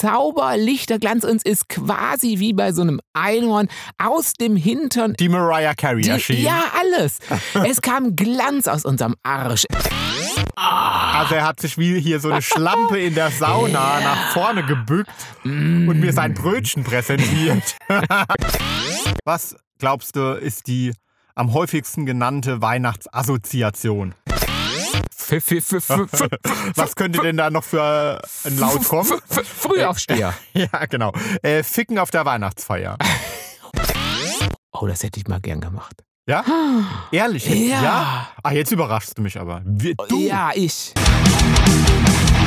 Zauberlichterglanz und ist quasi wie bei so einem Einhorn aus dem Hintern. Die Mariah Carey Die, erschien. ja, alles. es kam Glanz aus unserem Arsch. Also er hat sich wie hier so eine Schlampe in der Sauna nach vorne gebückt und mir sein Brötchen präsentiert. Was glaubst du, ist die am häufigsten genannte Weihnachtsassoziation? Was könnte denn da noch für ein Laut kommen? Frühaufsteher. Ja, genau. Äh, Ficken auf der Weihnachtsfeier. Oh, das hätte ich mal gern gemacht. Ja? Ehrlich? jetzt? Ja. Ah, jetzt überraschst du mich aber. Du? Ja, ich.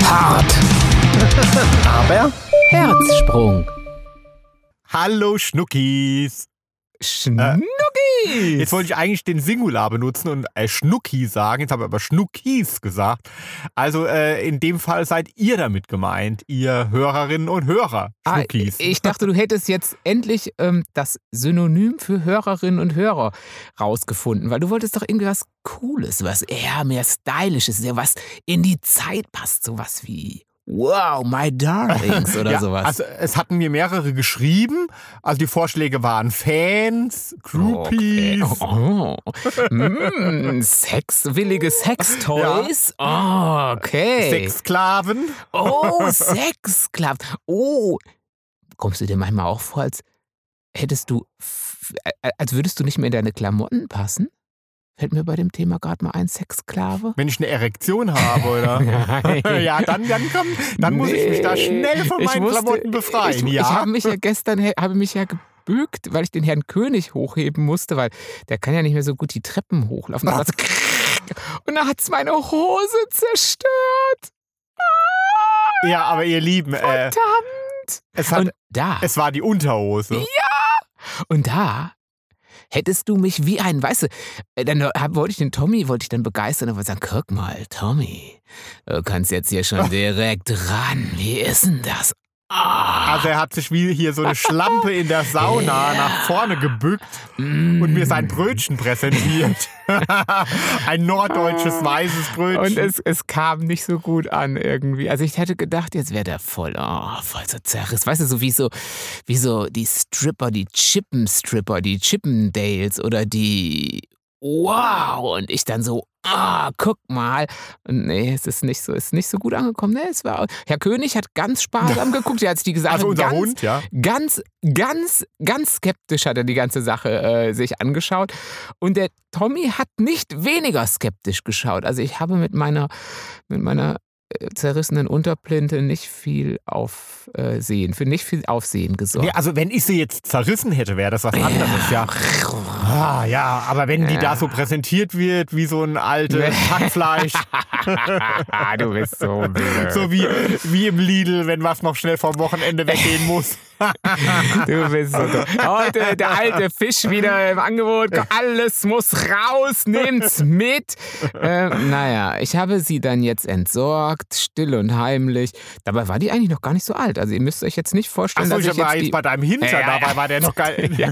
Hart. Aber Herzsprung. Hallo Schnuckis. Schnucki. Jetzt wollte ich eigentlich den Singular benutzen und äh, Schnucki sagen. Jetzt habe ich aber Schnuckis gesagt. Also äh, in dem Fall seid ihr damit gemeint, ihr Hörerinnen und Hörer. Ah, Schnuckis. ich dachte, du hättest jetzt endlich ähm, das Synonym für Hörerinnen und Hörer rausgefunden, weil du wolltest doch irgendwie was Cooles, was eher mehr Stylisches, ja, was in die Zeit passt, sowas wie Wow, my darlings oder ja, sowas. Also es hatten mir mehrere geschrieben. Also die Vorschläge waren Fans, Groupies. Okay. Oh. Mm, sexwillige Sextoys. Oh, okay. Sexsklaven. Oh, Sexsklaven. Oh. Kommst du dir manchmal auch vor, als hättest du, äh, als würdest du nicht mehr in deine Klamotten passen? Fällt mir bei dem Thema gerade mal ein Sexsklave? Wenn ich eine Erektion habe, oder? Ja, dann, dann, komm, dann muss ich mich da Nee. schnell von meinen musste- Klamotten befreien. Ich, ja. ich habe mich ja gestern habe mich ja gebückt, weil ich den Herrn König hochheben musste, weil der kann ja nicht mehr so gut die Treppen hochlaufen. Ah. Und Und dann hat's meine Hose zerstört. ja, aber ihr Lieben, äh, Verdammt. es, hat, Und da, es war die Unterhose. und da hättest du mich wie ein, weißt du, äh, dann hab, wollte ich den Tommy, wollte ich dann begeistern und wollte sagen, guck mal, Tommy, du kannst jetzt hier schon direkt ran. Wie ist denn das? Also er hat sich wie hier so eine Schlampe in der Sauna nach vorne gebückt und mir sein Brötchen präsentiert. Ein norddeutsches weißes Brötchen. Und es, es kam nicht so gut an irgendwie. Also ich hätte gedacht, jetzt wäre der voll, oh, voll so zerriss. Weißt du, so wie so, wie so die Stripper, die Chippenstripper, die Chippendales oder die Wow. Und ich dann so, ah, guck mal. Nee, es ist nicht so, ist nicht so gut angekommen. Nee, es war, Herr König hat ganz sparsam geguckt, ja, als die gesagt also unser ganz, Hund, ja. ganz, ganz, ganz skeptisch hat er die ganze Sache äh, sich angeschaut. Und der Tommy hat nicht weniger skeptisch geschaut. Also ich habe mit meiner, mit meiner zerrissenen Unterplinte nicht viel Aufsehen, für nicht viel Aufsehen gesorgt. Nee, also wenn ich sie jetzt zerrissen hätte, wäre das was anderes, ja. Ah, ja, aber wenn die da so präsentiert wird, wie so ein altes Hackfleisch, du bist so blöd. so wie, wie im Lidl, wenn was noch schnell vom Wochenende weggehen muss. Du bist so dumm. Heute der alte Fisch wieder im Angebot. Alles muss raus, nehmt's mit. Ähm, naja, ich habe sie dann jetzt entsorgt, still und heimlich. Dabei war die eigentlich noch gar nicht so alt. Also ihr müsst euch jetzt nicht vorstellen, Achso, dass ich ich war jetzt die, bei deinem Hintern, Ja, dabei war der noch geil. ja.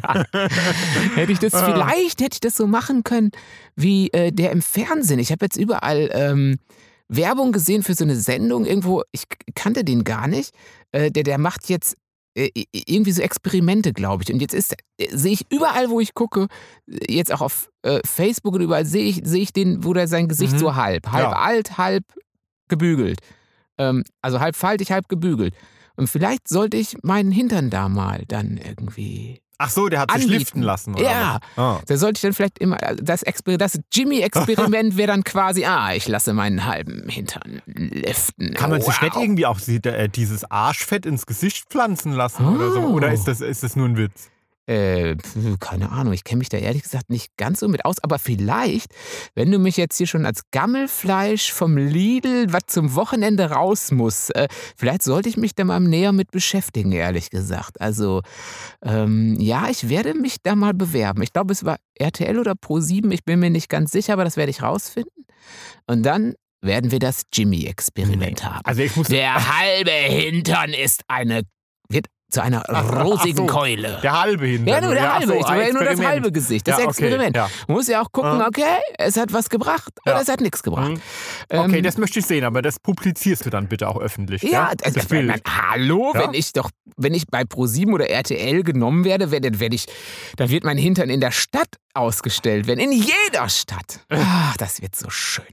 Hätte ich das Ah. vielleicht, hätte ich das so machen können wie äh, der im Fernsehen. Ich habe jetzt überall ähm, Werbung gesehen für so eine Sendung irgendwo. Ich kannte den gar nicht. Äh, der, der macht jetzt äh, irgendwie so Experimente, glaube ich. Und jetzt ist, äh, sehe ich überall, wo ich gucke, äh, jetzt auch auf äh, Facebook und überall sehe ich, sehe ich den, wo der sein Gesicht Mhm. so halb, halb Ja. alt, halb gebügelt. Ähm, also halb faltig, halb gebügelt. Und vielleicht sollte ich meinen Hintern da mal dann irgendwie Ach so, der hat sich Anbieten. liften lassen, oder? Ja. was? Ah. da sollte ich dann vielleicht immer, also das, Exper das Jimmy-Experiment wäre dann quasi, ah, ich lasse meinen halben Hintern liften. Kann man sich Wow. nicht irgendwie auch äh, dieses Arschfett ins Gesicht pflanzen lassen oder so? Oh. Oder ist das, ist das nur ein Witz? Äh, keine Ahnung, ich kenne mich da ehrlich gesagt nicht ganz so mit aus, aber vielleicht, wenn du mich jetzt hier schon als Gammelfleisch vom Lidl, was zum Wochenende raus muss, äh, vielleicht sollte ich mich da mal näher mit beschäftigen, ehrlich gesagt. Also, ähm, ja, ich werde mich da mal bewerben. Ich glaube, es war RTL oder Pro7, ich bin mir nicht ganz sicher, aber das werde ich rausfinden. Und dann werden wir das Jimmy-Experiment haben. Also ich muss. Der halbe Hintern ist eine. Wird zu einer rosigen so. Keule. Der halbe Hintern. Ja, nur der ach halbe. so, ich ja nur das halbe Gesicht, das Ja, okay, Experiment. ja. Man muss ja auch gucken, Ja. okay, es hat was gebracht Ja. oder es hat nichts gebracht. Mhm. Okay, Ähm, das möchte ich sehen, aber das publizierst du dann bitte auch öffentlich. Ja, also, das ich mein, Bild. hallo, Ja? wenn ich doch, wenn ich bei ProSieben oder RTL genommen werde, werde, werde ich, dann wird mein Hintern in der Stadt ausgestellt werden, in jeder Stadt. Ach, das wird so schön.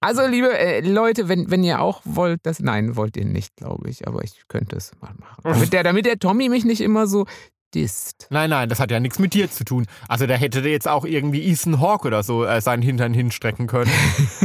Also, liebe äh, Leute, wenn, wenn ihr auch wollt, das, nein, wollt ihr nicht, glaube ich, aber ich könnte es mal machen. Damit der, damit der Tommy mich nicht immer so disst. Nein, nein, das hat ja nichts mit dir zu tun. Also da hätte der jetzt auch irgendwie Ethan Hawke oder so äh, seinen Hintern hinstrecken können.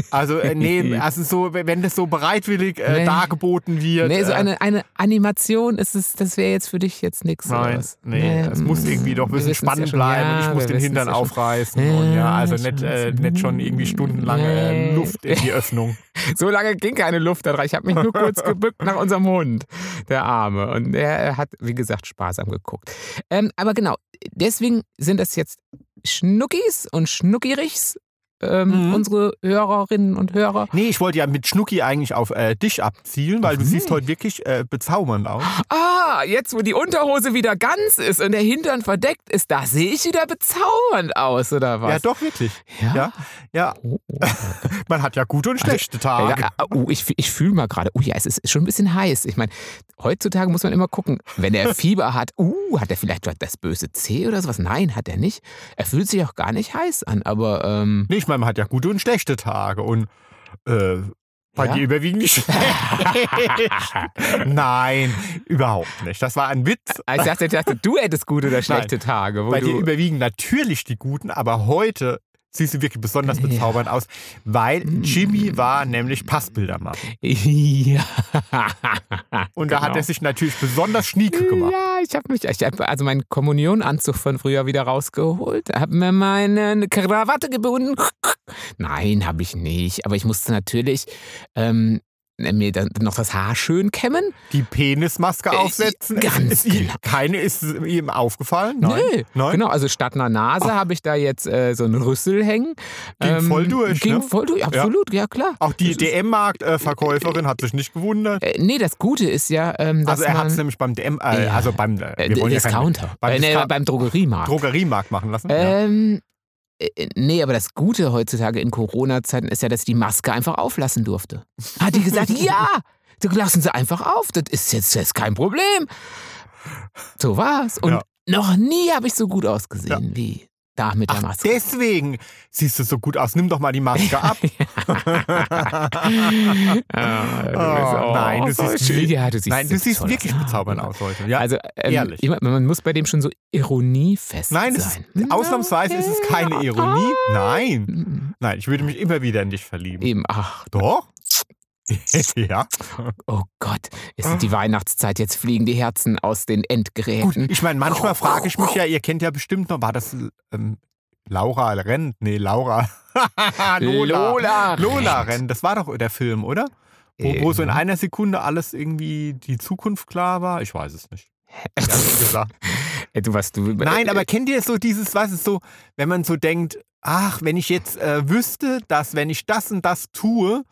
Also äh, nee, also so, wenn das so bereitwillig äh, Nee. dargeboten wird. Nee, so äh, eine, eine Animation ist es, das wäre jetzt für dich jetzt nichts. Nein, nee, es muss irgendwie doch ein bisschen spannend bleiben. ich muss den Hintern aufreißen und ja, also nicht, äh, nicht schon irgendwie stundenlang äh. Luft in die Öffnung. So lange ging keine Luft da rein. Ich habe mich nur kurz gebückt nach unserem Hund, der Arme. Und der hat, wie gesagt, sparsam geguckt. Ähm, aber genau, deswegen sind das jetzt Schnuckis und Schnuckirichs, ähm, Mhm. unsere Hörerinnen und Hörer. Nee, ich wollte ja mit Schnucki eigentlich auf äh, dich abzielen, weil du Mhm. siehst heute wirklich äh, bezaubernd aus. Ah, jetzt wo die Unterhose wieder ganz ist und der Hintern verdeckt ist, da sehe ich wieder bezaubernd aus, oder was? Ja, doch, wirklich. Ja. Ja, ja. Oh, oh. Man hat ja gute und schlechte Tage. Ja, oh, ich, ich fühle mal gerade, oh ja, es ist schon ein bisschen heiß. Ich meine, heutzutage muss man immer gucken, wenn er Fieber hat, uh, hat er vielleicht das böse C oder sowas? Nein, hat er nicht. Er fühlt sich auch gar nicht heiß an, aber ähm, Nee, ich meine, man hat ja gute und schlechte Tage und äh, bei Ja? dir überwiegen die schlechten. Nein, überhaupt nicht. Das war ein Witz. ich dachte, ich dachte, du hättest gute oder schlechte Tage. Wo Bei dir überwiegen natürlich die guten, aber heute siehst du wirklich besonders Ja. bezaubernd aus, weil Mm. Jimmy war nämlich Passbilder machen. ja. Und da hat Genau. er sich natürlich besonders schnieke gemacht. Ja, ich habe mich, ich hab also meinen Kommunionanzug von früher wieder rausgeholt, habe mir meine Krawatte gebunden. Nein, habe ich nicht, aber ich musste natürlich ähm, mir dann noch das Haar schön kämmen. Die Penismaske Äh, aufsetzen. ganz ist, ihm- genau. Keine ist ihm aufgefallen? Nein. Nee, Nein? genau, also statt einer Nase habe ich da jetzt äh, so einen Rüssel hängen. Ging voll durch, Ging ne? voll durch, absolut, ja, klar. Auch die DM-Markt-Verkäuferin hat sich nicht gewundert. Äh, nee, das Gute ist ja, ähm, dass Also er hat es nämlich beim DM, äh, Ja. also beim, äh, äh, wir wollen ja keinen- Discounter, beim äh, nee, Discount- beim Drogeriemarkt. Drogeriemarkt machen lassen. ja. Ähm, äh, nee, aber das Gute heutzutage in Corona-Zeiten ist ja, dass ich die Maske einfach auflassen durfte. Hat die gesagt, ja, du lassen sie einfach auf, das ist jetzt das ist kein Problem. So war's. Und Ja. noch nie habe ich so gut ausgesehen wie da mit der Ach, Maske. deswegen siehst du so gut aus. Nimm doch mal die Maske ab. Ah, Oh, nein, du so siehst ja, du siehst, Nein, du siehst toll wirklich aus. Bezaubernd aus heute. Ja. Also, ähm, ehrlich. ich mein, man muss bei dem schon so ironiefest Nein, sein. ist, ausnahmsweise ist es keine Ironie. Nein. Mm, Nein, ich würde mich immer wieder in dich verlieben. Eben, ach, Doch? ja. oh Gott, es ist die Weihnachtszeit, jetzt fliegen die Herzen aus den Gut, Endgeräten. ich meine, manchmal frage ich mich ja, ihr kennt ja bestimmt noch, war das ähm, Laura rennt? Nee, Laura. Lola. Lola Lola rennt. rennt. Das war doch der Film, oder? Wo, wo so in einer Sekunde alles irgendwie die Zukunft klar war? Ich weiß es nicht. Klar. Ey, du was, du. Nein, aber kennt ihr so dieses, was ist so, wenn man so denkt, ach, wenn ich jetzt äh, wüsste, dass wenn ich das und das tue,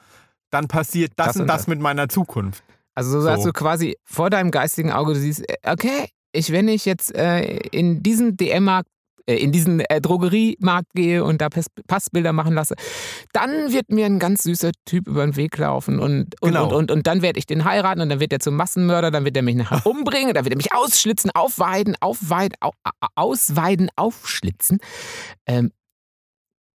dann passiert das, Das und und das das. mit meiner Zukunft. Also so, dass So. du quasi vor deinem geistigen Auge du siehst, äh, okay, ich, wenn ich jetzt äh, in diesen DM-Markt, äh, in diesen äh, Drogeriemarkt gehe und da Pass Passbilder machen lasse, dann wird mir ein ganz süßer Typ über den Weg laufen und, und, Genau. und, und, und dann werde ich den heiraten und dann wird er zum Massenmörder, dann wird er mich nachher umbringen, dann wird er mich ausschlitzen, aufweiden, aufweiden, au, au- ausweiden, aufschlitzen. Ähm,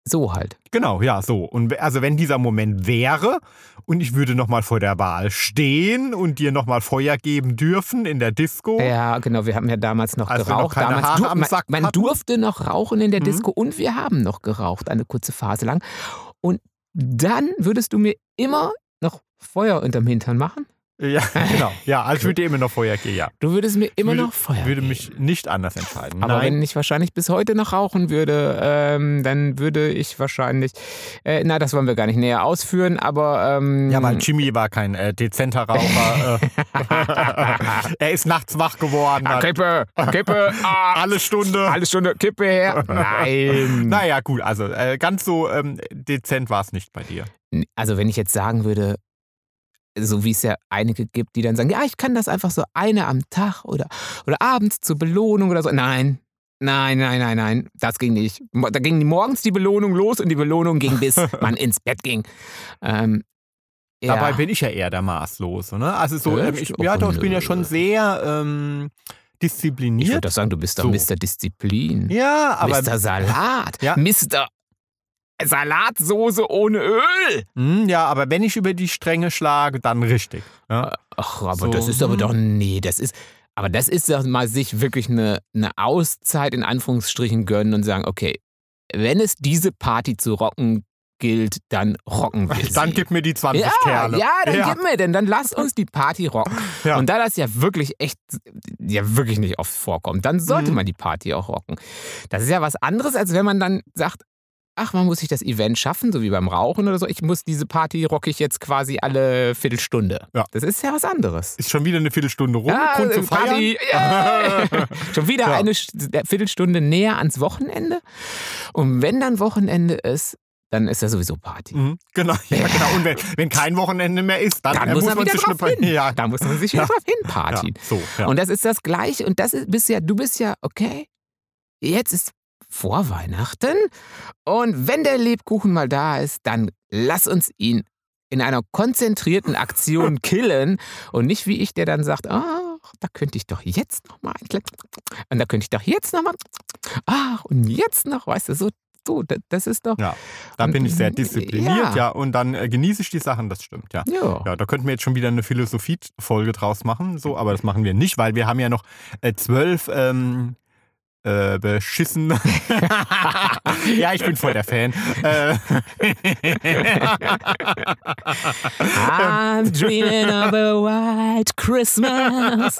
so halt. Genau, ja, so. Und also wenn dieser Moment wäre und ich würde nochmal vor der Wahl stehen und dir nochmal Feuer geben dürfen in der Disco. Ja, genau. Wir haben ja damals noch noch geraucht. keine damals du- am man, Sack man durfte noch rauchen in der Mhm. Disco und wir haben noch geraucht, eine kurze Phase lang. Und dann würdest du mir immer noch Feuer unterm Hintern machen? Ja, genau. Ja, also ich würde immer noch Feuer geben, ja. Du würdest mir immer würde, noch Feuer würde geben. mich nicht anders entscheiden. Aber Nein. wenn ich wahrscheinlich bis heute noch rauchen würde, ähm, dann würde ich wahrscheinlich. Äh, na, das wollen wir gar nicht näher ausführen, aber. Ähm, ja, weil Jimmy war kein äh, dezenter Raucher. äh, er ist nachts wach geworden. Ah, Kippe, Kippe, ah, alle Stunde. alle Stunde Kippe her. Nein. Naja, gut, also äh, ganz so ähm, dezent war es nicht bei dir. Also wenn ich jetzt sagen würde, so wie es ja einige gibt, die dann sagen, ja, ich kann das einfach so eine am Tag oder, oder abends zur Belohnung oder so. Nein, nein, nein, nein, nein, das ging nicht. Da ging morgens die Belohnung los und die Belohnung ging, bis man ins Bett ging. Ähm, ja. Dabei bin ich ja eher der Maßlose. Ne? Also so, ähm, ich, ja doch, ich bin ja schon sehr ähm, Ich diszipliniert. würde doch sagen, du bist doch So. Mr. Disziplin. ja, aber Mr. Salat. Ja. Mr. Salatsoße ohne Öl. Hm, ja, aber wenn ich über die Stränge schlage, dann richtig. Ja? Ach, aber So, das ist aber hm. doch, nee, das ist, aber das ist doch mal sich wirklich eine, eine Auszeit in Anführungsstrichen gönnen und sagen, okay, wenn es diese Party zu rocken gilt, dann rocken wir sie. Dann gib mir die 20 ja, Kerle. ja, dann ja. gib mir denn, dann lasst uns die Party rocken. Ja. Und da das ja wirklich echt, ja wirklich nicht oft vorkommt, dann sollte Mhm. man die Party auch rocken. Das ist ja was anderes, als wenn man dann sagt, ach, man muss sich das Event schaffen, so wie beim Rauchen oder so. Ich muss diese Party rocke ich jetzt quasi alle Viertelstunde. Ja. Das ist ja was anderes. Ist schon wieder eine Viertelstunde rum. Ah, Grund zu äh, feiern. Party, yay! Schon wieder Ja. eine St- Viertelstunde näher ans Wochenende. Und wenn dann Wochenende ist, dann ist ja sowieso Party. Mhm, genau, ja, genau. Und wenn, wenn kein Wochenende mehr ist, dann, Dann äh, muss man wieder sich drauf hin. Ja, Da muss man sich Ja. drauf ja, hinpartien. so, ja. Und das ist das Gleiche. Und das ist, bist ja, du bist ja, okay, jetzt ist vor Weihnachten. Und wenn der Lebkuchen mal da ist, dann lass uns ihn in einer konzentrierten Aktion killen. Und nicht wie ich, der dann sagt, ach, da könnte ich doch jetzt noch mal und da könnte ich doch jetzt noch mal, ach, und jetzt noch, weißt du, so, so das- ist doch, ja, da bin ich sehr diszipliniert, ja. ja, und dann äh, genieße ich die Sachen, das stimmt, ja. ja. Ja, da könnten wir jetzt schon wieder eine Philosophie-Folge draus machen, so, aber das machen wir nicht, weil wir haben ja noch äh, zwölf ähm, äh, beschissen. ja, ich bin voll der Fan. Äh, I'm dreaming of a white Christmas.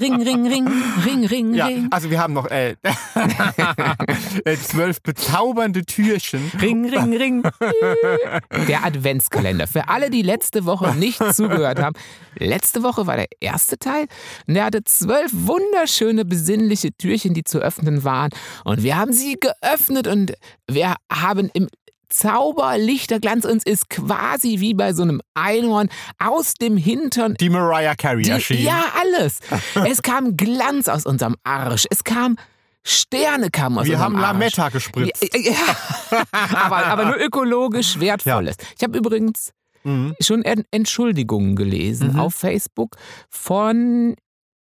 Ring, ring, ring, ring, ring, ja, ring. also wir haben noch äh, äh, zwölf bezaubernde Türchen. Ring, ring, ring. Der Adventskalender. Für alle, die letzte Woche nicht zugehört haben. Letzte Woche war der erste Teil. Und der hatte zwölf wunderschöne, besinnliche Türchen, die zu öffnen waren. Und wir haben sie geöffnet und wir haben im Zauberlichterglanz uns ist quasi wie bei so einem Einhorn aus dem Hintern Die Mariah Carey die, erschien. ja, alles. Es kam Glanz aus unserem Arsch. Es kam Sterne kamen aus wir haben Arsch. Lametta gespritzt. Ja, ja. aber, aber nur ökologisch wertvolles. Ich habe übrigens Mhm. schon En- Entschuldigungen gelesen Mhm. auf Facebook von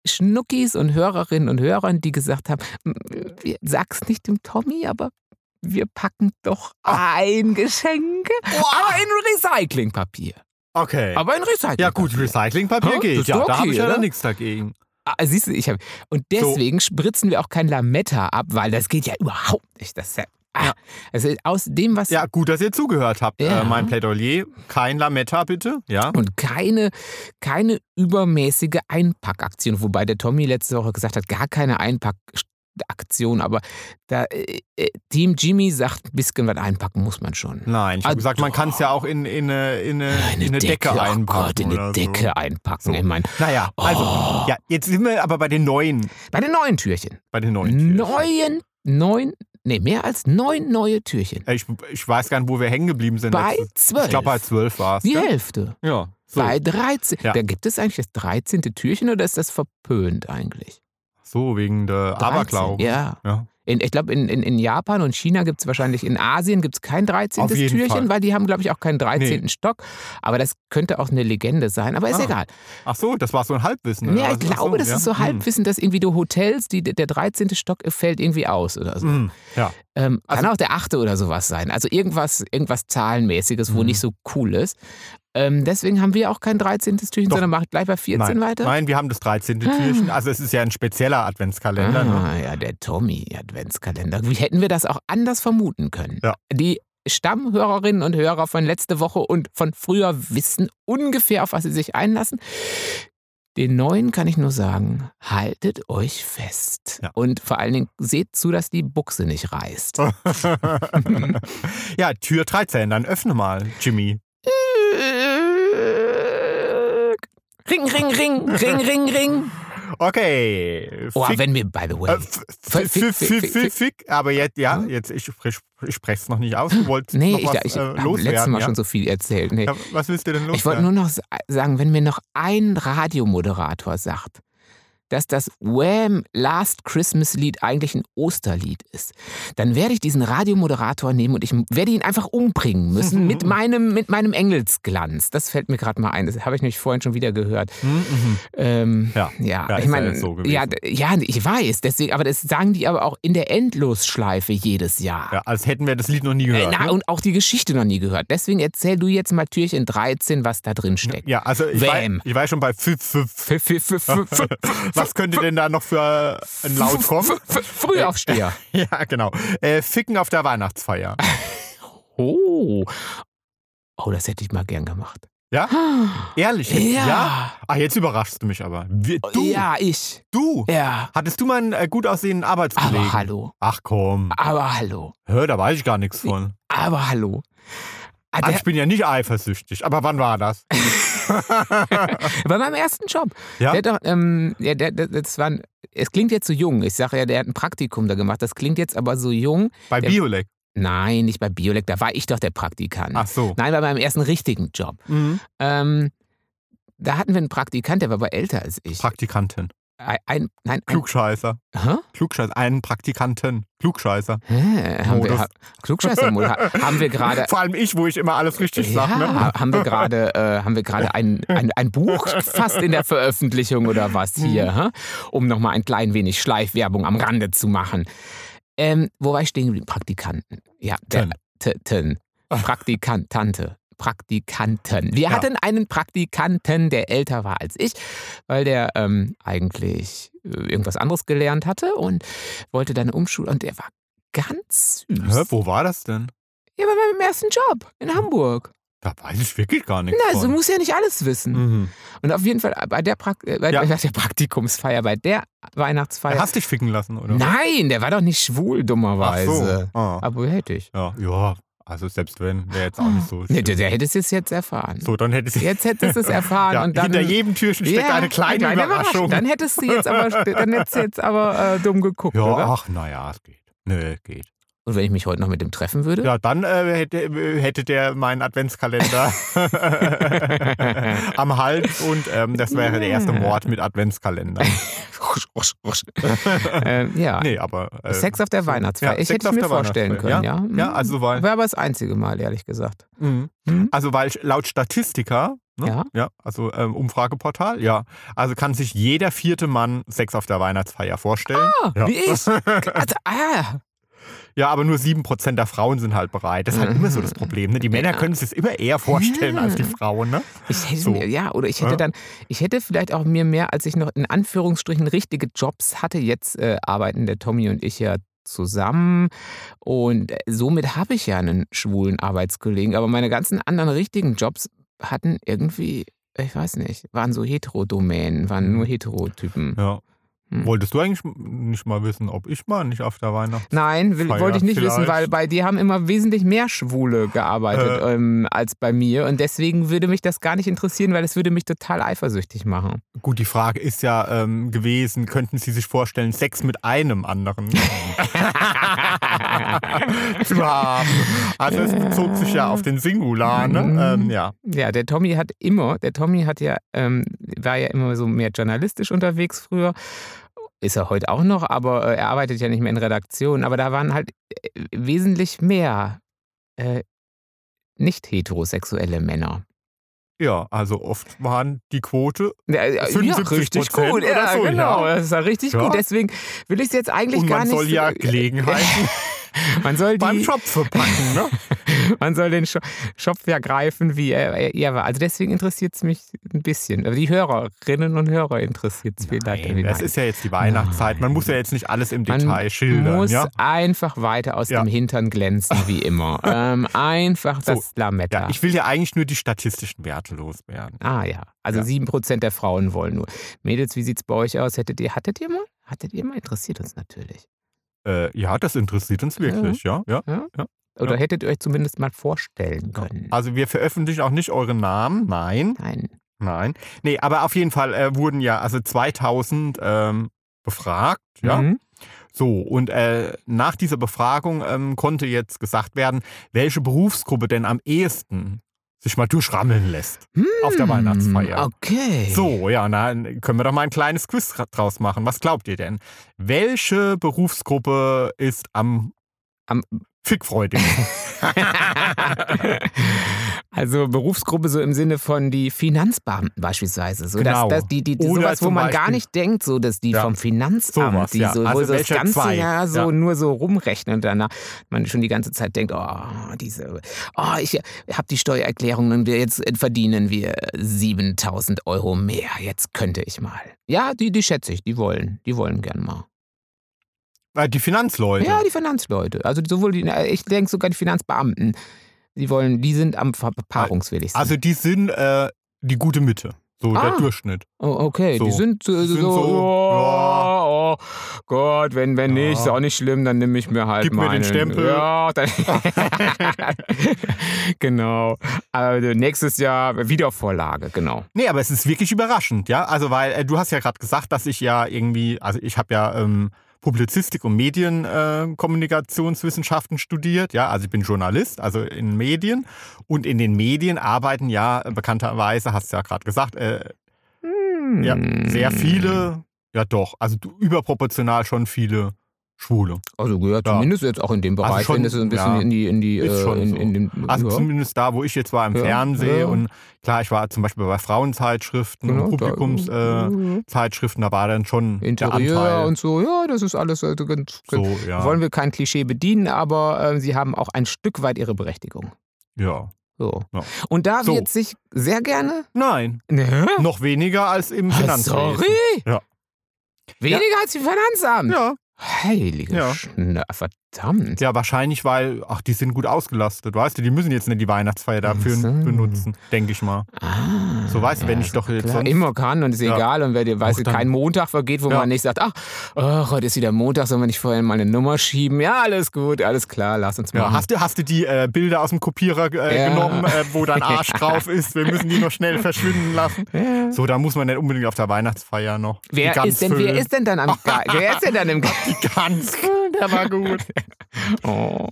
Schnuckis und Hörerinnen und Hörern, die gesagt haben, "M, wir- sag's nicht dem Tommy, aber wir packen doch ein Geschenk, aber in Recyclingpapier. Okay. Aber in Recyclingpapier. ja gut, Recyclingpapier geht. Ja, doch da habe okay, ich ja oder? nichts dagegen. Ah, siehst du, ich habe und deswegen spritzen wir auch kein Lametta ab, weil das geht ja überhaupt nicht. Das ist ja, ah, also aus dem was Ja, gut, dass ihr zugehört habt. Ja. Äh, mein Plädoyer, kein Lametta bitte. Ja. und keine keine übermäßige Einpackaktion, wobei der Tommy letzte Woche gesagt hat, gar keine Einpackaktion, aber da äh, äh, Team Jimmy sagt, ein bisschen was einpacken muss man schon. Nein, ich Ah, habe gesagt, man kann es ja auch in, in, eine, in, eine, in eine Decke, oh einpacken. Gott, in eine Decke So. einpacken. So. Ich meine, Naja, also, Oh. ja, jetzt sind wir aber bei den neuen. bei den neuen Türchen. Bei den neuen. Türchen. Neuen, neun, nee, mehr als neun neue Türchen. Ich, ich weiß gar nicht, wo wir hängen geblieben sind. Bei zwölf. Ich glaube, bei zwölf war es. Die Hälfte. Ja. So. Bei 13. Ja. Da gibt es eigentlich das 13. Türchen oder ist das verpönt eigentlich? so, wegen der 13, Aberglaube. Ja. ja. In, ich glaube, in, in, in Japan und China gibt es wahrscheinlich, in Asien gibt es kein 13. Auf jeden Türchen, Fall. weil die haben, glaube ich, auch keinen 13. Nee. Stock. Aber das könnte auch eine Legende sein. Aber ist Ah, egal. Ach so, das war so ein Halbwissen. oder Ja, ich glaube, das ja. ist so Hm. Halbwissen, dass irgendwie du Hotels, die, der 13. Stock fällt irgendwie aus oder so. Hm. Ja. Ähm, kann Also- auch der 8. oder sowas sein. Also irgendwas, irgendwas Zahlenmäßiges, wo Mhm. nicht so cool ist. Ähm, deswegen haben wir auch kein 13. Türchen, Doch. sondern macht gleich bei 14 Nein. weiter. Nein, wir haben das 13. Türchen. Also es ist ja ein spezieller Adventskalender. Ne? Ah, ja, der Tommy-Adventskalender. Wie hätten wir das auch anders vermuten können? Ja. Die Stammhörerinnen und Hörer von letzte Woche und von früher wissen ungefähr, auf was sie sich einlassen. Den neuen kann ich nur sagen, haltet euch fest. Ja. Und vor allen Dingen seht zu, dass die Buchse nicht reißt. ja, Tür 13, dann öffne mal, Jimmy. Ring, ring, ring, ring, ring, ring. Okay. Oh, Fick, wenn wir, by the way. äh, Fick, fick, fick, f- Fick, aber jetzt, ja, jetzt, ich, ich, ich spreche es noch nicht aus. Du wolltest nee, noch ich, was ich äh, habe letztes Mal ja? schon so viel erzählt. Nee. Ja, was willst du denn loswerden? Ich wollte nur noch sa- sagen, wenn mir noch ein Radiomoderator sagt, dass das Wham Last Christmas Lied eigentlich ein Osterlied ist, dann werde ich diesen Radiomoderator nehmen und ich werde ihn einfach umbringen müssen mit meinem, mit meinem Engelsglanz. Das fällt mir gerade mal ein. Das habe ich nämlich vorhin schon wieder gehört. Mhm, mhm. Ähm, Ja. ja, Ja, ich meine, so ja, ja, ich weiß, deswegen, aber das sagen die aber auch in der Endlosschleife jedes Jahr. Ja, als hätten wir das Lied noch nie Äh, gehört. Na, ne? und auch die Geschichte noch nie gehört. Deswegen erzähl du jetzt mal Türchen 13, was da drin steckt. Ja, also ich war, Wham. ich war schon bei Was könnte denn da noch für ein Laut kommen? Frühaufsteher. Ja, genau. Äh, Ficken auf der Weihnachtsfeier. Oh. Oh, das hätte ich mal gern gemacht. Ja? Ehrlich? jetzt? Ja. Ah, jetzt überraschst du mich aber. Wie, du? Ja, ich. Du? Ja. Hattest du mal einen äh, gut aussehenden Arbeitskollegen? Aber hallo. Ach komm. Aber hallo. Hör, da weiß ich gar nichts von. Aber hallo. Ah, Also ich bin ja nicht eifersüchtig. Aber wann war das? bei meinem ersten Job. Ja? Der doch, ähm, ja, der, der, das war ein, es klingt jetzt so jung. Ich sage ja, der hat ein Praktikum da gemacht. Das klingt jetzt aber so jung. Bei Der- Biolek. Nein, nicht bei Biolek, da war ich doch der Praktikant. Ach so. Nein, bei meinem ersten richtigen Job. Mhm. Ähm, da hatten wir einen Praktikant, der war aber älter als ich. Praktikantin. Ein, ein, nein, ein, Klugscheißer. Hä? Klugscheißer. Einen Praktikanten. Klugscheißer. Hä? Haben wir, ha, Klugscheißer-Modus. Ha- haben wir gerade. Vor allem ich, wo ich immer alles richtig Ja, sage. Ne? ha- haben wir gerade äh, haben wir gerade ein, ein, ein Buch fast in der Veröffentlichung oder was hier, Mhm. hä? um nochmal ein klein wenig Schleifwerbung am Rande zu machen. Ähm, wo war ich stehen geblieben? Praktikanten. Ja, der, T- Ten. Praktikant, Tante. Praktikanten. Wir Ja. hatten einen Praktikanten, der älter war als ich, weil der ähm, eigentlich äh, irgendwas anderes gelernt hatte und wollte dann umschulen und der war ganz süß. Hä, wo war das denn? Ja, bei meinem ersten Job in Hamburg. Da weiß ich wirklich gar nichts Na, so von. muss ja nicht alles wissen. Mhm. Und auf jeden Fall bei der, äh, bei Ja. der Praktikumsfeier, bei der Weihnachtsfeier. Hast dich ficken lassen, oder? Nein, der war doch nicht schwul, Ach dummerweise. so. Ah. Aber hätte ich. Ja, ja, also selbst wenn, wäre jetzt auch nicht so. Nee, der, der hätte es jetzt, erfahren. So, dann hätte sie. Jetzt hättest du es erfahren ja, und dann. hinter jedem Türchen steckt eine kleine, Überraschung. Dann hättest du jetzt aber, dann hättest du jetzt aber äh, dumm geguckt, Ja, oder? ach, naja, es geht. Nö, geht. Und wenn ich mich heute noch mit dem treffen würde? Ja, dann äh, hätte, hätte der meinen Adventskalender am Hals und ähm, das wäre der erste Mord mit Adventskalender. ähm, ja. Nee, aber. Äh, Sex auf der. Weihnachtsfeier. Ja, ich Sex hätte es mir vorstellen können, ja. Ja, also weil. War aber das einzige Mal, ehrlich gesagt. Mhm. Mhm. Also weil laut Statistika, ne? Ja. ja, also ähm, Umfrageportal, ja, also kann sich jeder vierte Mann Sex auf der Weihnachtsfeier vorstellen. Ah, ja. wie ich. Also, ah, Ja, aber nur 7% der Frauen sind halt bereit. Das ist halt immer so das Problem. Ne? Die Männer Ja. können sich das immer eher vorstellen Ja. als die Frauen. Ne? Ich hätte So. mir, ja, oder ich hätte Ja. dann, ich hätte vielleicht auch mir mehr, als ich noch in Anführungsstrichen richtige Jobs hatte, jetzt äh, arbeiten der Tommy und ich ja zusammen und äh, somit habe ich ja einen schwulen Arbeitskollegen, aber meine ganzen anderen richtigen Jobs hatten irgendwie, ich weiß nicht, waren so Heterodomänen, waren nur Heterotypen. Ja. Hm. Wolltest du eigentlich nicht mal wissen, ob ich mal nicht auf der Weihnacht. Nein, will, wollte ich nicht wissen, vielleicht. weil bei dir haben immer wesentlich mehr Schwule gearbeitet Äh. ähm, als bei mir. Und deswegen würde mich das gar nicht interessieren, weil es würde mich total eifersüchtig machen. Gut, die Frage ist ja ähm, gewesen, könnten Sie sich vorstellen, Sex mit einem anderen zu haben? Also es bezog sich ja auf den Singular, ne? Mhm. Ähm, ja. Ja, der Tommy hat immer, der Tommy hat ja, ähm, war ja immer so mehr journalistisch unterwegs früher. Ist er heute auch noch, aber äh, er arbeitet ja nicht mehr in Redaktion. Aber da waren halt äh, wesentlich mehr äh, nicht heterosexuelle Männer. Ja, also oft waren die Quote Ja, ja, 75 richtig Prozent gut. Ja, so, genau. ja. Das ist ja richtig Ja. gut. Deswegen will ich es jetzt eigentlich und gar man nicht. soll so- ja Gelegenheiten man soll beim die, Schopfe packen, ne? man soll den Scho- Schopf ja greifen, wie er, er- war. Also deswegen interessiert es mich ein bisschen. Aber die Hörerinnen und Hörer interessiert es vielleicht. Nein, das ist ja jetzt die Weihnachtszeit. Man muss ja jetzt nicht alles im Detail Man schildern, muss ja? einfach weiter aus Ja. dem Hintern glänzen, wie immer. ähm, einfach So, das Lametta. Ja, ich will ja eigentlich nur die statistischen Werte loswerden. ah ja, also Ja. 7% der Frauen wollen nur. Mädels, wie sieht's bei euch aus? Hättet ihr, hattet ihr mal? Hattet ihr mal? Interessiert uns natürlich. Äh, ja, das interessiert uns wirklich, ja. ja. Oder Ja. hättet ihr euch zumindest mal vorstellen können? Also wir veröffentlichen auch nicht eure Namen, nein. Nein. Nein. Nee, aber auf jeden Fall äh, wurden ja also 2000 ähm, befragt, ja. Mhm. So, und äh, nach dieser Befragung ähm, konnte jetzt gesagt werden, welche Berufsgruppe denn am ehesten sich mal durchrammeln lässt auf der Hm, Weihnachtsfeier. Okay. So, ja, dann können wir doch mal ein kleines Quiz draus machen. Was glaubt ihr denn? Welche Berufsgruppe ist am, Am- fickfreudigsten? also Berufsgruppe so im Sinne von die Finanzbeamten beispielsweise. So, Genau. dass, dass die, die, die sowas, wo man gar Beispiel- nicht denkt, so dass die Ja. vom Finanzamt, Sowas, die ja. so, wo Also so das ganze zwei? Jahr so Ja. nur so rumrechnen und danach man schon die ganze Zeit denkt, oh, diese, oh, ich habe die Steuererklärung und jetzt verdienen wir 7000 Euro mehr. Jetzt könnte ich mal. Ja, die, die schätze ich, die wollen, die wollen gern mal. Äh, die Finanzleute. Ja, die Finanzleute. Also sowohl die, ich denke sogar die Finanzbeamten. Die wollen, die sind am verpaarungswilligsten. Also die sind äh, die gute Mitte. So Ah. der Durchschnitt. Oh, okay, die So. sind, äh, Die sind so, so, oh, oh Gott, wenn, wenn Ja. nicht, ist auch nicht schlimm, dann nehme ich mir halt Gib mir den meinen. Stempel. Ja, dann, genau. Also nächstes Jahr Wiedervorlage, genau. Nee, aber es ist wirklich überraschend, ja. Also, weil äh, du hast ja gerade gesagt, dass ich ja irgendwie, also ich habe ja ähm, Publizistik und Medienkommunikationswissenschaften äh, studiert, ja. Also ich bin Journalist, also in Medien. Und in den Medien arbeiten ja bekannterweise, hast du ja gerade gesagt, äh, ja, Hm. sehr viele, ja doch, also überproportional schon viele Schwule. Also ja, zumindest jetzt auch in dem Also Bereich, schon, wenn es ein bisschen ja, in die, in die, ist äh, schon in, so. in den, Also ja. zumindest da, wo ich jetzt war im Ja, Fernsehen ja. und klar, ich war zum Beispiel bei Frauenzeitschriften Genau, und da- Publikumszeitschriften, da war dann schon Interieur und so, ja, das ist alles also ganz, ganz so, ja. wollen wir kein Klischee bedienen, aber äh, sie haben auch ein Stück weit ihre Berechtigung. ja. So. Ja. Und da So. wird sich sehr gerne. Nein, Ne? noch weniger als im Finanzwesen. Sorry? Ja. Weniger als im Finanzamt? Ja, Heilige Ja. Schna verdammt. ja, wahrscheinlich, weil, ach, die sind gut ausgelastet, weißt du, die müssen jetzt nicht die Weihnachtsfeier dafür so. benutzen, denke ich mal. Ah, So, weißt du, wenn ich doch jetzt sonst- immer kann und ist Ja. egal. Und wenn dir, weißt du, kein Montag vergeht, wo Ja. man nicht sagt, ach, oh, heute ist wieder Montag, sollen wir nicht vorher mal eine Nummer schieben? Ja, alles gut, alles klar, lass uns Ja, machen. hast, du, hast du die äh, Bilder aus dem Kopierer äh, Ja. genommen, äh, wo dein Arsch drauf ist? Wir müssen die noch schnell verschwinden lassen. Ja. So, da muss man nicht unbedingt auf der Weihnachtsfeier noch. Wer ist, denn, wer ist denn dann am Wer ist denn dann im Die Gans, der war gut. oh.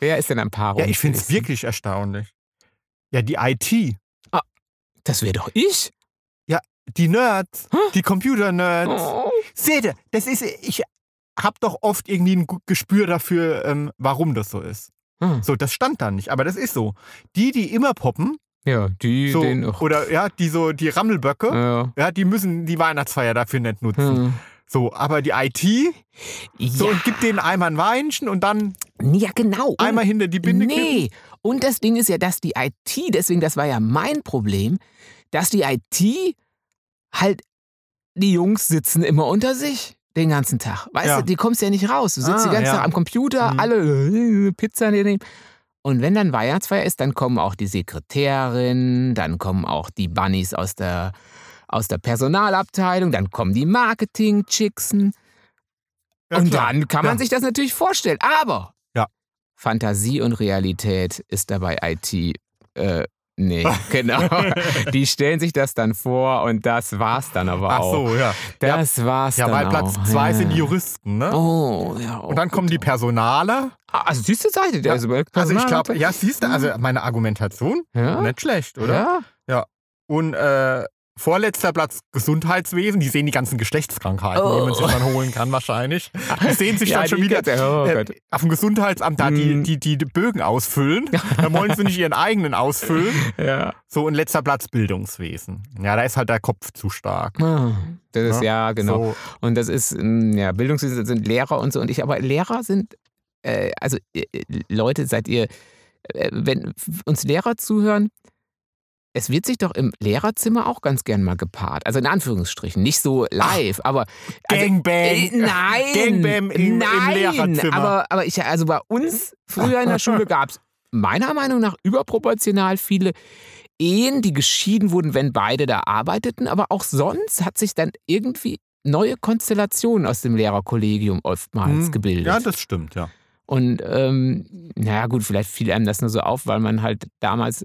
Wer ist denn am Paarung? Ja, ich finde es wirklich erstaunlich. Ja, die IT, Das wäre doch ich. die Nerds, Hä? die Computer-Nerds. Oh. Seht ihr, das ist, ich habe doch oft irgendwie ein Gespür dafür, ähm, warum das so ist. Hm. So, das stand da nicht, aber das ist so. Die, die immer poppen, Ja, die, so, den. oder ja, die so, die Rammelböcke, Ja. ja, die müssen die Weihnachtsfeier dafür nicht nutzen. Hm. So, aber die IT, so ja. und gibt denen einmal ein Weinchen und dann ja, genau. Und- einmal hinter die Binde kippen. Nee. Und das Ding ist ja, dass die IT, deswegen, das war ja mein Problem, dass die IT halt, die Jungs sitzen immer unter sich den ganzen Tag. Weißt Ja. du, die kommst ja nicht raus. Du sitzt Ah, die ganze ja. Tag am Computer, Mhm. alle äh, Pizza nehmen. Und wenn dann Weihnachtsfeier ist, dann kommen auch die Sekretärin, dann kommen auch die Bunnies aus der, aus der Personalabteilung, dann kommen die Marketing-Chicksen. Ja, und klar. dann kann man Ja. sich das natürlich vorstellen. Aber Ja. Fantasie und Realität ist dabei IT. Äh, nee, genau. Die stellen sich das dann vor und das war's dann aber Ach auch. so, ja. Das war's Ja, dann weil Platz auch. zwei ja. sind die Juristen, ne? Oh, ja. Oh, und dann kommen die gut. Personaler. Ah, Also süße Seite, der Ja, ist Also ich glaube, ja, siehst du, also meine Argumentation, ja? nicht schlecht, oder? Ja. Und äh, vorletzter Platz Gesundheitswesen, die sehen die ganzen Geschlechtskrankheiten, die man Oh. sich dann holen kann wahrscheinlich. Die sehen sich Ja, dann schon wieder ganze- oh äh, auf dem Gesundheitsamt da die, Mm. die, die, die Bögen ausfüllen. Da wollen sie nicht ihren eigenen ausfüllen. ja. So, und letzter Platz Bildungswesen. Ja, da ist halt der Kopf zu stark. Ah, Das ist ja, genau. So, Und das ist, mm, ja, Bildungswesen sind Lehrer und so. Und ich, aber Lehrer sind, äh, also äh, Leute, seid ihr, äh, wenn uns Lehrer zuhören, es wird sich doch im Lehrerzimmer auch ganz gern mal gepaart. Also in Anführungsstrichen. Nicht so live, aber. Also, Gangbang. äh, nein. Gangbang im- im nein, Lehrerzimmer. Aber, aber ich, also bei uns früher in der Schule gab es meiner Meinung nach überproportional viele Ehen, die geschieden wurden, wenn beide da arbeiteten. Aber auch sonst hat sich dann irgendwie neue Konstellationen aus dem Lehrerkollegium oftmals Hm, gebildet. Ja, das stimmt, ja. Und ähm, naja, gut, vielleicht fiel einem das nur so auf, weil man halt damals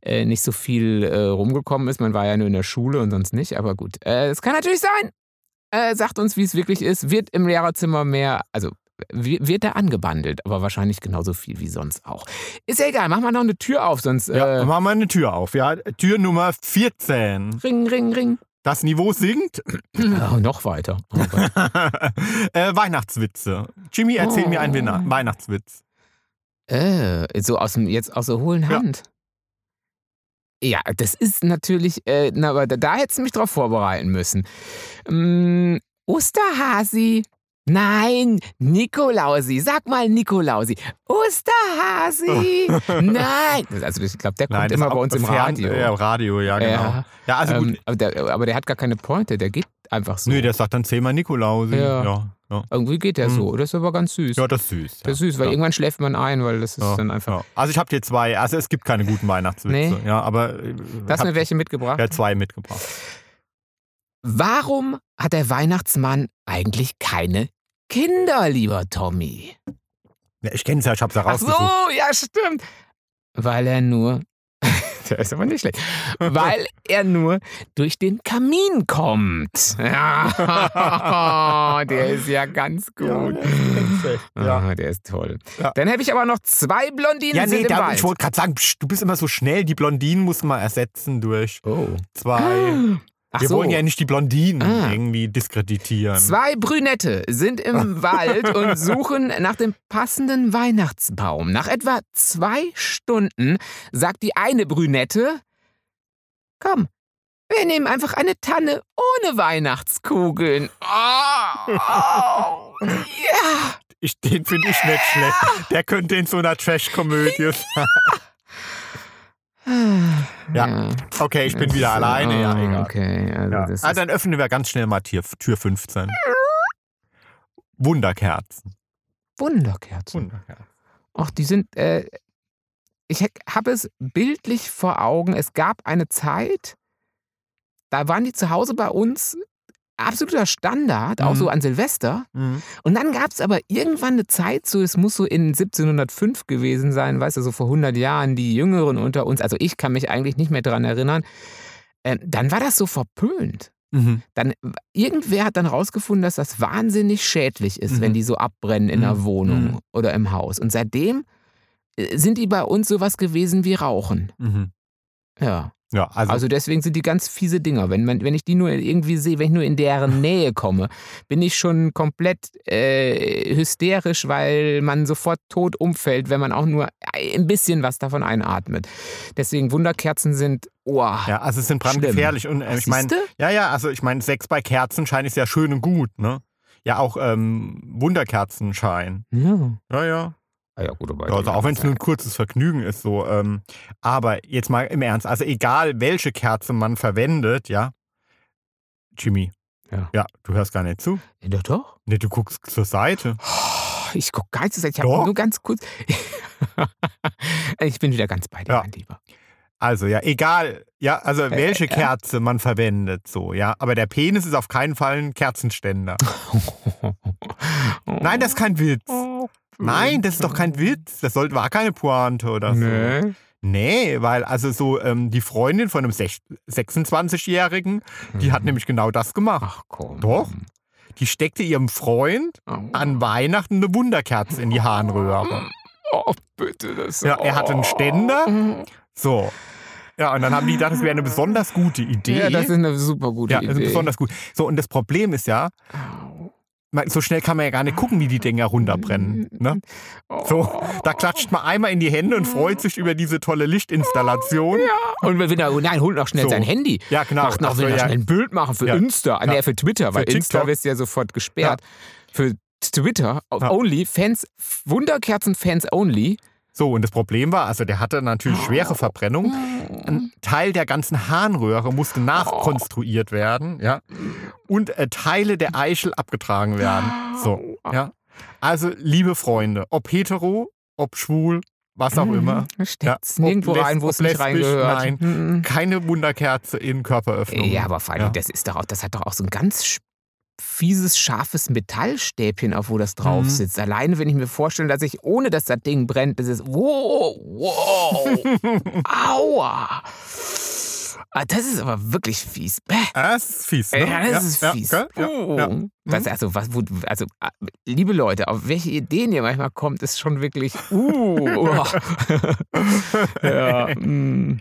äh, nicht so viel äh, rumgekommen ist. Man war ja nur in der Schule und sonst nicht. Aber gut, äh, es kann natürlich sein. Äh, sagt uns, wie es wirklich ist. Wird im Lehrerzimmer mehr, also wird da angebandelt, aber wahrscheinlich genauso viel wie sonst auch. Ist ja egal, mach mal noch eine Tür auf, sonst Ja, äh, machen wir eine Tür auf. Ja, Tür Nummer 14. ring, ring, ring. Das Niveau sinkt. Oh, noch weiter. Oh äh, Weihnachtswitze. Jimmy, erzähl Oh. mir einen Wina- Weihnachtswitz. Äh, so aus dem, jetzt aus der hohlen Ja. Hand. Ja, das ist natürlich, äh, na, aber da, da hättest du mich drauf vorbereiten müssen. Mm, Osterhasi. Nein, Nikolausi. Sag mal Nikolausi. Osterhasi. Nein. Also ich glaube, der kommt das immer bei uns im Radio. Ja, Radio, ja, genau. Ja. Ja, also gut. ähm, aber, der, aber der hat gar keine Pointe, der geht einfach so. Nö, der sagt dann zehnmal Nikolausi. Ja. Ja, ja. Irgendwie geht der Hm. so. Das ist aber ganz süß. Ja, das ist süß. das ist süß, weil ja. irgendwann schläft man ein, weil das ist Ja, dann einfach. Also ich habe dir zwei, also es gibt keine guten Weihnachtswitze. Nee. Ja, aber äh, Da hast hab du mir welche mitgebracht? ja, zwei mitgebracht. Warum hat der Weihnachtsmann eigentlich keine Kinder, lieber Tommy? Ja, ich kenne es ja, ich habe es ja Ach so, rausgesucht. ja, stimmt. Weil er nur. Der ist aber nicht schlecht. Weil er nur durch den Kamin kommt. Ja, der ist ja ganz gut. Ja, Ah, der ist toll. Ja. Dann habe ich aber noch zwei Blondinen ja nee, da, ich wollte gerade sagen, psch, du bist immer so schnell, die Blondinen muss man ersetzen durch oh. zwei. Ach Wir so. wollen ja nicht die Blondinen Ah. irgendwie diskreditieren. Zwei Brünette sind im Wald und suchen nach dem passenden Weihnachtsbaum. Nach etwa zwei Stunden sagt die eine Brünette: Komm, wir nehmen einfach eine Tanne ohne Weihnachtskugeln. Oh, oh, ja. Ich, den finde ich nicht schlecht. Der könnte in so einer Trash-Komödie sein. Ja. Okay, ich bin wieder alleine. Ja, Oh, egal. Okay, also Ja. das Ah, dann öffnen wir ganz schnell mal Tür, Tür 15. Wunderkerzen. Wunderkerzen. Wunderkerzen. Ach, die sind. Äh, ich habe es bildlich vor Augen. Es gab eine Zeit, da waren die zu Hause bei uns absoluter Standard, auch Mhm. so an Silvester. Mhm. Und dann gab es aber irgendwann eine Zeit, so es muss so in 1705 gewesen sein, weißt du, so vor 100 Jahren, die Jüngeren unter uns, also ich kann mich eigentlich nicht mehr daran erinnern, äh, dann war das so verpönt. Mhm. Dann, irgendwer hat dann rausgefunden, dass das wahnsinnig schädlich ist, Mhm. wenn die so abbrennen in der Mhm. Wohnung Mhm. oder im Haus. Und seitdem äh, sind die bei uns sowas gewesen wie Rauchen. Mhm. Ja. Ja, also, Also deswegen sind die ganz fiese Dinger. Wenn, man, wenn ich die nur irgendwie sehe, wenn ich nur in deren Nähe komme, bin ich schon komplett äh, hysterisch, weil man sofort tot umfällt, wenn man auch nur ein bisschen was davon einatmet. Deswegen Wunderkerzen sind, oh, ja, also es sind brandgefährlich. Und äh, ich meine, ja, ja, also ich meine, Sex bei Kerzenschein ist ja schön und gut, ne? Ja, auch ähm, Wunderkerzenschein. Ja. Ja, ja. Ah ja, gut, aber Also auch wenn es nur ein kurzes Vergnügen ist, so. Ähm, aber jetzt mal im Ernst, also egal welche Kerze man verwendet, ja. Jimmy. Ja. Ja, du hörst gar nicht zu. Ja, doch, doch. Ne, du guckst zur Seite. Oh, Ich gucke gar nicht so sehr. Ich habe nur ganz kurz. ich bin wieder ganz bei dir, Ja. mein Lieber. Also ja, egal, ja, also Äh, welche äh. Kerze man verwendet, so, ja. Aber der Penis ist auf keinen Fall ein Kerzenständer. Nein, das ist kein Witz. Oh, Nein, das ist doch kein Witz. Das sollte, war keine Pointe oder so. Nee. Nee, weil also so ähm, die Freundin von einem sech- 26-Jährigen, die hat nämlich genau das gemacht. Ach komm. Doch. Die steckte ihrem Freund Oh. an Weihnachten eine Wunderkerze in die Harnröhre. Oh, bitte, das Ja, er hatte einen Ständer. So. Ja, und dann haben die gedacht, das wäre eine besonders gute Idee. Ja, das ist eine super gute Ja, Idee. also besonders gut. So, und das Problem ist ja, man- so schnell kann man ja gar nicht gucken, wie die Dinger runterbrennen. Ne? So, da klatscht man einmal in die Hände und freut sich über diese tolle Lichtinstallation. Und wenn er, nein, holt noch schnell So. sein Handy. Ja, genau. Macht noch, will noch ja. schnell ein Bild machen für Ja. Insta. Ah, Ja. Nee, für Twitter, weil Für Insta TikTok. wirst du ja sofort gesperrt. Für Twitter, Ja. only, Fans, Wunderkerzen-Fans only. So, und das Problem war, also der hatte natürlich schwere Verbrennung. Ein Teil der ganzen Harnröhre musste nachkonstruiert werden, ja. Und äh, Teile der Eichel abgetragen werden. So, ja. Also, liebe Freunde, ob hetero, ob schwul, was auch immer, Steckt's Ja, nirgendwo rein, wo es nicht reingehört. nein. Mhm. keine Wunderkerze in Körperöffnung. Ja, aber vor allem, Ja. das ist doch auch, das hat doch auch so einen ganz fieses, scharfes Metallstäbchen, auf wo das drauf Mhm. sitzt. Alleine, wenn ich mir vorstelle, dass ich, ohne dass das Ding brennt, das ist, wow, wow, aua. Ah, Das ist aber wirklich fies. Bäh. Das ist fies. Ne? Ja, das ist fies. Ja, Oh. ja. Was, also, was, also, ah, liebe Leute, auf welche Ideen ihr manchmal kommt, ist schon wirklich. Uh, ja, mm.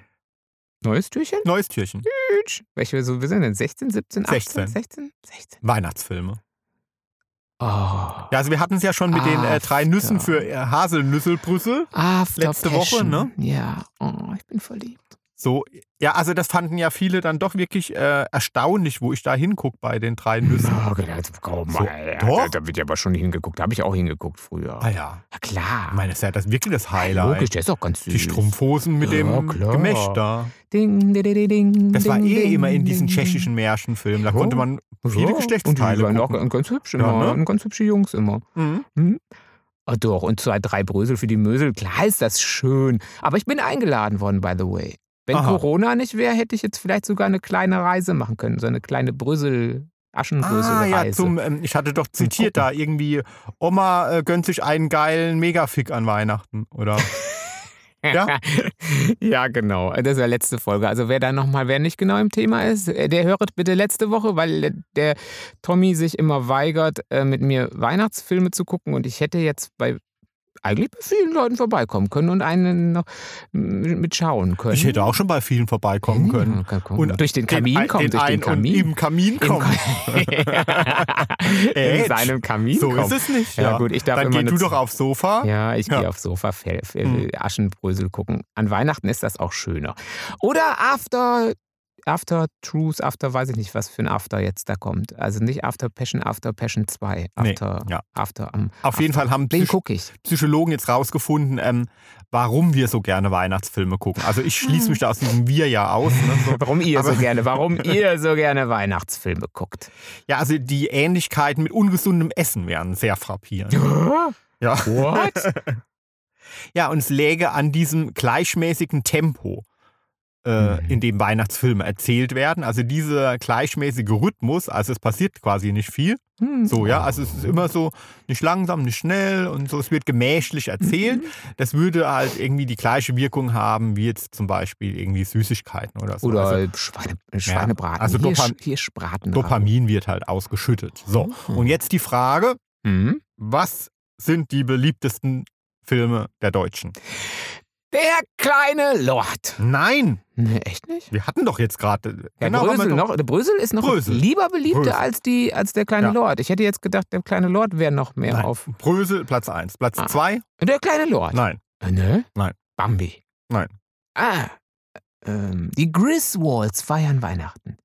Neues Türchen? Neues Türchen. Tütsch. Welche so, wir sind denn 16, 17, 18, 16. 16? 16. Weihnachtsfilme. Oh. Ja, also wir hatten es ja schon mit den äh, drei After. Nüssen für äh, Haselnüsselbrüssel. After letzte Woche, Passion. ne? Ja, oh, ich bin verliebt. So, ja, also das fanden ja viele dann doch wirklich äh, erstaunlich, wo ich da hingucke bei den drei Nüssen. Oh, genau, komm So, doch. Da wird ja aber schon hingeguckt. Da habe ich auch hingeguckt früher. Ah ja, Ja, klar. ich meine, das ist ja das wirklich das Highlight. Logisch, der ist auch ganz süß. Die Strumpfhosen mit Ja, dem klar. Gemächt da. Ding, ding, ding, ding, Das war eh immer in diesen ding, ttschechischen Märchenfilmen. Da Ja. konnte man viele Ja, Geschlechtsteile Und die waren auch ganz hübsch Ja, immer. ne? Und ganz hübsche Jungs immer. Mhm. Hm? Ah, doch, und zwei, drei Brösel für die Mösel. Klar ist das schön. Aber ich bin eingeladen worden, by the way. Wenn Aha. Corona nicht wäre, hätte ich jetzt vielleicht sogar eine kleine Reise machen können. So eine kleine Brüssel, Ah Aschenbrösel-Reise. ja, zum, ähm, ich hatte doch zitiert da irgendwie, Oma äh, gönnt sich einen geilen Megafick an Weihnachten, oder? Ja? ja, genau. Das ist ja letzte Folge. Also wer da nochmal, wer nicht genau im Thema ist, äh, der hört bitte letzte Woche, weil der- der Tommy sich immer weigert, äh, mit mir Weihnachtsfilme zu gucken. Und ich hätte jetzt bei eigentlich bei vielen Leuten vorbeikommen können und einen noch mitschauen können. Ich hätte auch schon bei vielen vorbeikommen können. Ja. Und durch den Kamin ein- kommen, durch den einen und Kamin. im Kamin Im kommen. Ka- In seinem Kamin So kommen. ist es nicht. Ja, Ja, gut, ich darf Dann immer geh du doch aufs Sofa. Ja, ich Ja. gehe aufs Sofa, Hm. Aschenbrösel gucken. An Weihnachten ist das auch schöner. Oder After, After Truth, After weiß ich nicht, was für ein After jetzt da kommt. Also nicht After Passion, After Passion 2. Nee, After, ja. After am. Auf jeden Fall haben Den Psych. Psychologen jetzt rausgefunden, ähm, warum wir so gerne Weihnachtsfilme gucken. Also ich schließe mich da aus diesem Wir ja aus. Ne? So. Warum ihr so gerne, warum ihr so gerne Weihnachtsfilme guckt. Ja, also die Ähnlichkeiten mit ungesundem Essen wären sehr frappierend. Ja. What? Ja, und es läge an diesem gleichmäßigen Tempo, äh, Mhm. in dem Weihnachtsfilme erzählt werden. Also dieser gleichmäßige Rhythmus, also es passiert quasi nicht viel. Hm. So, ja, also es ist immer so nicht langsam, nicht schnell und so, es wird gemächlich erzählt. Mhm. Das würde halt irgendwie die gleiche Wirkung haben, wie jetzt zum Beispiel irgendwie Süßigkeiten oder so. Oder also Schweine, Schweinebraten. also hier, Dopan- hier Braten. Dopamin wird halt ausgeschüttet. So, Mhm. und jetzt die Frage, Hm? was sind die beliebtesten Filme der Deutschen? Der kleine Lord. Nein, Nee, echt nicht? wir hatten doch jetzt gerade. Ja, genau, Brösel, noch, der Brösel ist noch Brösel. lieber beliebter Brösel. als, die, als der kleine Ja. Lord. Ich hätte jetzt gedacht, der kleine Lord wäre noch mehr Nein. auf. Brösel, Platz 1. Platz Ah. 2? Der kleine Lord. Nein. Äh, Ne? Nein. Bambi. Nein. Ah. Ähm, die Griswolds feiern Weihnachten.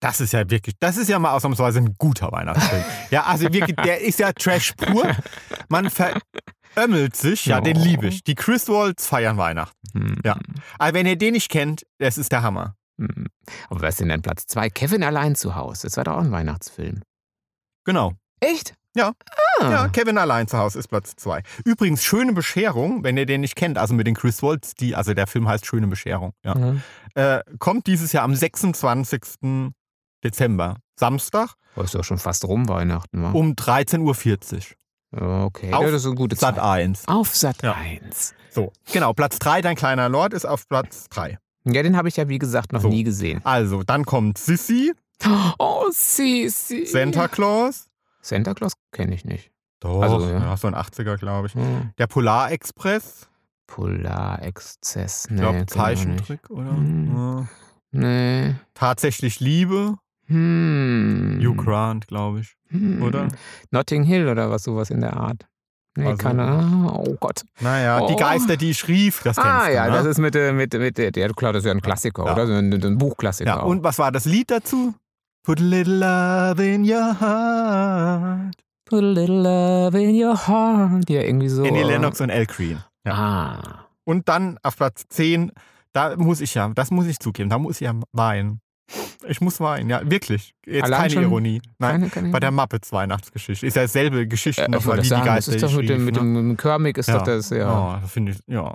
Das ist ja wirklich, das ist ja mal ausnahmsweise ein guter Weihnachtsfilm. ja, also wirklich, der ist ja Trash pur. Man verömmelt sich, ja, den Oh. liebe ich. Die Chris Walls feiern Weihnachten. Hm. Ja. Aber wenn ihr den nicht kennt, das ist der Hammer. Hm. Aber was ist denn dann Platz zwei? Kevin allein zu Hause. Das war doch auch ein Weihnachtsfilm. Genau. Echt? Ja. Ah. Ja, Kevin allein zu Hause ist Platz 2. Übrigens, Schöne Bescherung, wenn ihr den nicht kennt, also mit den Chris Waltz, die, also der Film heißt Schöne Bescherung, ja. Mhm. äh, kommt dieses Jahr am 26. Dezember, Samstag, Oh, ist doch schon fast rum Weihnachten, wa? um 13.40 Uhr. Okay, Auf ja, das ist eine gute Sat Zeit. 1. Auf Sat Ja. 1. So, genau, Platz 3, dein kleiner Lord, ist auf Platz 3. Ja, den habe ich ja wie gesagt noch So. nie gesehen. Also, dann kommt Sissy, Oh, Sisi. Santa Claus. Santa Claus kenne ich nicht. Doch, Also, ja. ja. so ein 80er, glaube ich. Hm. Der Polarexpress, Polarexzess. ich glaube kenn ich nicht. Zeichentrick, oder? Hm. Ja. Nee. Tatsächlich Liebe, Hm. Hugh Grant, glaube ich, Hm. oder? Notting Hill oder was sowas in der Art. Nee, Also- keine Ahnung. Oh Gott. Naja, die Oh. Geister, die ich rief, das kennst Ah du, ja, ne? das ist mit, der- mit, mit, der- ja klar, das ist ja ein Klassiker, Ja. oder? So ein, ein Buchklassiker. Ja, auch. und was war das Lied dazu? Put a little love in your heart. Put a little love in your heart. Ja, irgendwie so. Annie Lennox und Al Green. Ja. Ah. Und dann auf Platz 10, da muss ich ja, das muss ich zugeben, da muss ich ja weinen. Ich muss weinen, ja, wirklich. Jetzt Allein keine? Ironie. Nein, Keine, keine bei der Muppets Weihnachtsgeschichte. Ist ja selbe Geschichte äh, ich nochmal, die sagen, das Geister ist doch die mit dem, schriefen, mit ne? dem, dem Körmig ist Ja. doch das, ja. Ja, das finde ich, ja.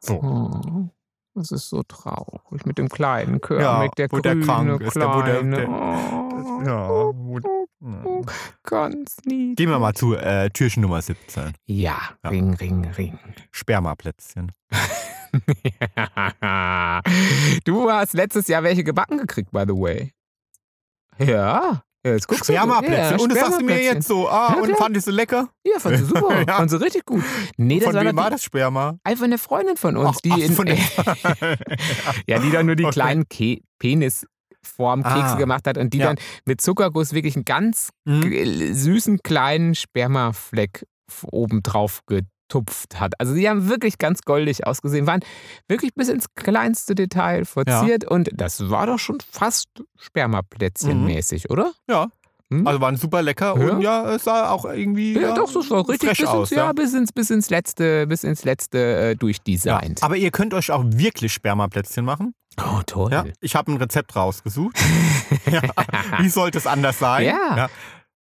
So. Oh, das ist so traurig mit dem kleinen Körmig, Ja, der wo der grüne krank ist, der- wo der- kleine. der- oh. Ja, wo, ja. ganz niedlich. Gehen wir mal zu äh, Türchen Nummer 17. Ja, Ja. Ring, Ring, Ring. Spermaplätzchen. du hast letztes Jahr welche gebacken gekriegt, by the way. Ja. Jetzt guckst du. Spermaplätzchen. Ja, und das sagst du mir jetzt so. Ah, Ja, und fand ich so lecker? Ja, fand sie super. Ja. Fand sie richtig gut. Nee, das Von war, wem war das Sperma? einfach eine Freundin von uns, Ach, die ach, in, ja, die dann nur die Okay. kleinen Ke Penisformkekse Ah. gemacht hat und die Ja. dann mit Zuckerguss wirklich einen ganz Hm? g- süßen kleinen Spermafleck oben drauf getupft hat. Also die haben wirklich ganz goldig ausgesehen, waren wirklich bis ins kleinste Detail verziert und das war doch schon fast Spermaplätzchen-mäßig, oder? Ja. Hm? Also waren super lecker Ja. und ja, es sah auch irgendwie. Ja, doch, das war richtig bis, aus. ins, ja, ja. bis ins, bis ins letzte, bis ins letzte äh, Ja. durchdesignt. Aber ihr könnt euch auch wirklich Spermaplätzchen machen. Oh, toll. Ja. Ich habe ein Rezept rausgesucht. ja. Wie sollte es anders sein? Ja.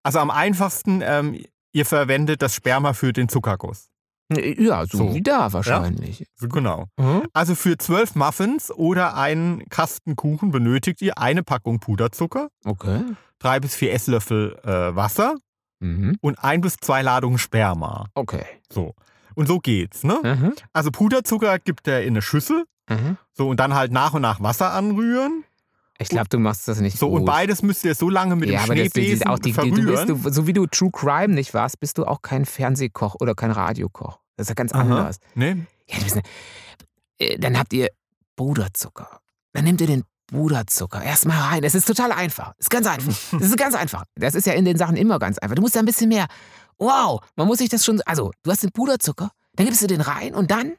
Also am einfachsten, ähm, ihr verwendet das Sperma für den Zuckerguss. Ja, so, So. wie da wahrscheinlich. So, Genau. Hm? Also für zwölf Muffins oder einen Kasten Kuchen benötigt ihr eine Packung Puderzucker, Okay. drei bis vier Esslöffel äh, Wasser Mhm. und ein bis zwei Ladungen Sperma. Okay. So. Und so geht's, ne? Mhm. Also Puderzucker gibt er in eine Schüssel. Mhm. So, und dann halt nach und nach Wasser anrühren. Ich glaube, du machst das nicht So, gut. und beides müsst ihr so lange mit ja, dem aber das, Schneebesen auch die, die, du verrühren. bist, du, so wie du True Crime nicht warst, bist du auch kein Fernsehkoch oder kein Radiokoch. Das ist ja ganz Aha. anders. ne? Ja, bist ne, äh, dann habt ihr Puderzucker. Dann nehmt ihr den Puderzucker erstmal rein. Es ist total einfach. Es ist ganz einfach. Das ist ganz einfach. Das ist ja in den Sachen immer ganz einfach. Du musst da ein bisschen mehr. Wow, man muss sich das schon. Also, du hast den Puderzucker, dann gibst du den rein und dann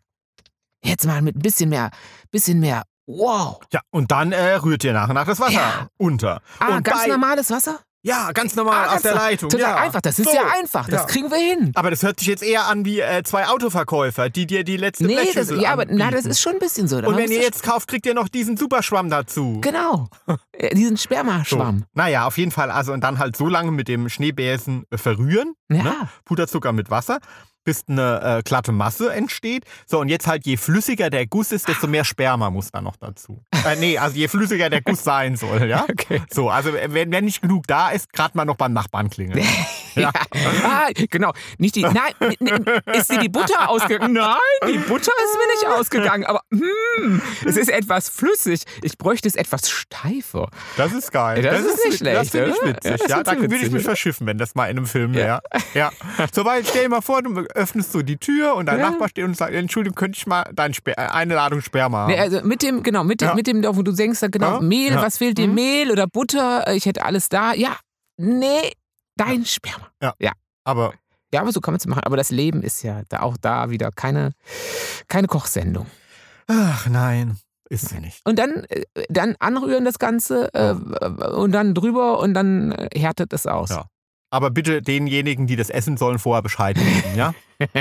jetzt mal mit ein bisschen mehr, bisschen mehr. Wow. Ja, und dann äh, rührt ihr nach und nach das Wasser Ja. unter. Ah, und ganz bei, normales Wasser? Ja, ganz normal Ah, aus der Leitung. Total ja. einfach. Das ist So. ja einfach. Das Ja. kriegen wir hin. Aber das hört sich jetzt eher an wie äh, zwei Autoverkäufer, die dir die letzte Nee, das, Blechschüssel ja, aber na, das ist schon ein bisschen so. Und wenn ihr das- jetzt kauft, kriegt ihr noch diesen Superschwamm dazu. Genau. Äh, Diesen So. Spermaschwamm. Naja, auf jeden Fall. Also und dann halt so lange mit dem Schneebesen äh, verrühren. Ja. Ne? Puderzucker mit Wasser, bis eine äh, glatte Masse entsteht. So, und jetzt halt, je flüssiger der Guss ist, desto mehr Sperma muss da noch dazu. Äh, nee, also je flüssiger der Guss sein soll, ja? Okay. So, also wenn, wenn nicht genug da ist, gerade mal noch beim Nachbarn klingeln. Ja. Ah, genau. Nicht die. Nein, ist dir die Butter ausgegangen? Nein, die Butter ist mir nicht ausgegangen. Aber hm, es ist etwas flüssig. Ich bräuchte es etwas steifer. Das ist geil. Das ist nicht Das schlecht, finde ich witzig. Ja, das Ja, ist da würde ich mich verschiffen, wenn das mal in einem Film Ja. wäre. Ja. So, weil stell dir mal vor, du öffnest so die Tür und dein Ja. Nachbar steht und sagt, Entschuldigung, könnte ich mal dein Sper äh, eine Ladung Sperma haben? Nee, also mit dem, genau, mit dem, Ja. mit dem, wo du denkst, genau, Ja. Mehl, Ja. was fehlt dir? Mhm. Mehl oder Butter? Ich hätte alles da. Ja. Nee, dein Sperma. Aber Ja, aber so kann man es machen. Aber das Leben ist ja da auch da wieder keine, keine Kochsendung. ach nein, ist sie nicht. Und dann, äh, dann anrühren das Ganze äh, und dann drüber und dann äh, härtet es aus. Ja. Aber bitte denjenigen, die das essen sollen, vorher Bescheid geben, ja?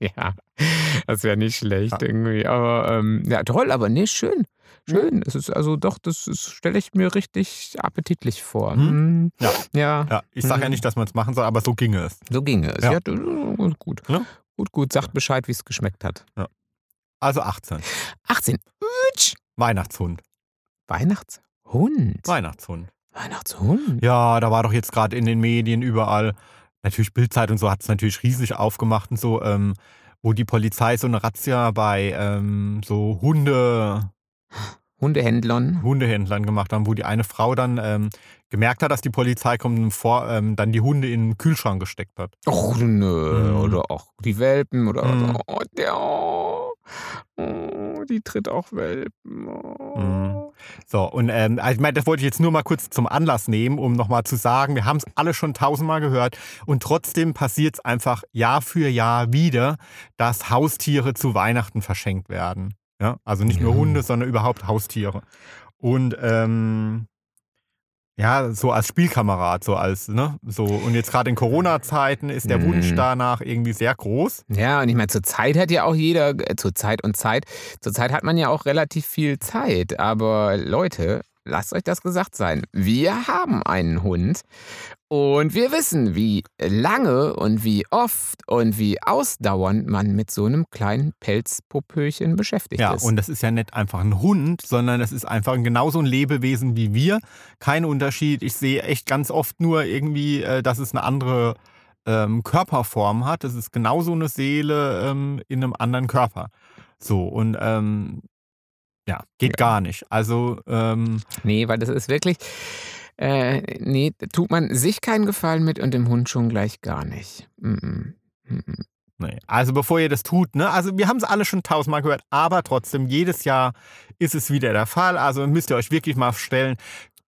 ja, das wäre nicht schlecht Ja. irgendwie. Aber ähm, ja, toll, aber nee, schön. Schön. Es ist also doch, das stelle ich mir richtig appetitlich vor. Hm? Hm. Ja. Ja, Ja, ich sage ja Mhm. nicht, dass man es machen soll, aber so ginge es. so ginge es. Ja. Ja, gut. Ja. Gut, gut. Sagt Bescheid, wie es geschmeckt hat. Also 18. 18. Utsch. Weihnachtshund. Weihnachtshund. Weihnachtshund. Weihnachtshund. Ja, da war doch jetzt gerade in den Medien überall, natürlich Bildzeitung so hat es natürlich riesig aufgemacht und so, ähm, wo die Polizei so eine Razzia bei ähm, so Hunde, Hundehändlern. Hundehändlern gemacht haben, wo die eine Frau dann ähm, gemerkt hat, dass die Polizei kommt und vor, ähm, dann die Hunde in den Kühlschrank gesteckt hat. Och, nö. Mhm. Oder auch die Welpen. Oder, Mhm. oh, der, oh, oh, die tritt auch Welpen. Oh. Mhm. So, und ähm, also ich meine, das wollte ich jetzt nur mal kurz zum Anlass nehmen, um nochmal zu sagen, wir haben es alle schon tausendmal gehört und trotzdem passiert es einfach Jahr für Jahr wieder, dass Haustiere zu Weihnachten verschenkt werden. Ja, also nicht nur Ja. Hunde, sondern überhaupt Haustiere. Und ähm, ja, so als Spielkamerad, so als, ne, so, und jetzt gerade in Corona-Zeiten ist der Mhm. Wunsch danach irgendwie sehr groß. Ja, und ich meine, zur Zeit hat ja auch jeder, äh, zur Zeit und Zeit, zur Zeit hat man ja auch relativ viel Zeit. Aber Leute, lasst euch das gesagt sein. Wir haben einen Hund und wir wissen, wie lange und wie oft und wie ausdauernd man mit so einem kleinen Pelzpopöchen beschäftigt Ja, ist. und das ist ja nicht einfach ein Hund, sondern das ist einfach genauso ein Lebewesen wie wir. Kein Unterschied. Ich sehe echt ganz oft nur irgendwie, äh, dass es eine andere ähm, Körperform hat. Das ist genauso eine Seele ähm, in einem anderen Körper. So, und ähm, ja, geht Ja. gar nicht. Also, ähm, Nee, weil das ist wirklich. Äh, nee, tut man sich keinen Gefallen mit und dem Hund schon gleich gar nicht. Mm -mm. Mm Nee. Also bevor ihr das tut, ne? Also wir haben es alle schon tausendmal gehört, aber trotzdem, jedes Jahr ist es wieder der Fall. Also müsst ihr euch wirklich mal stellen,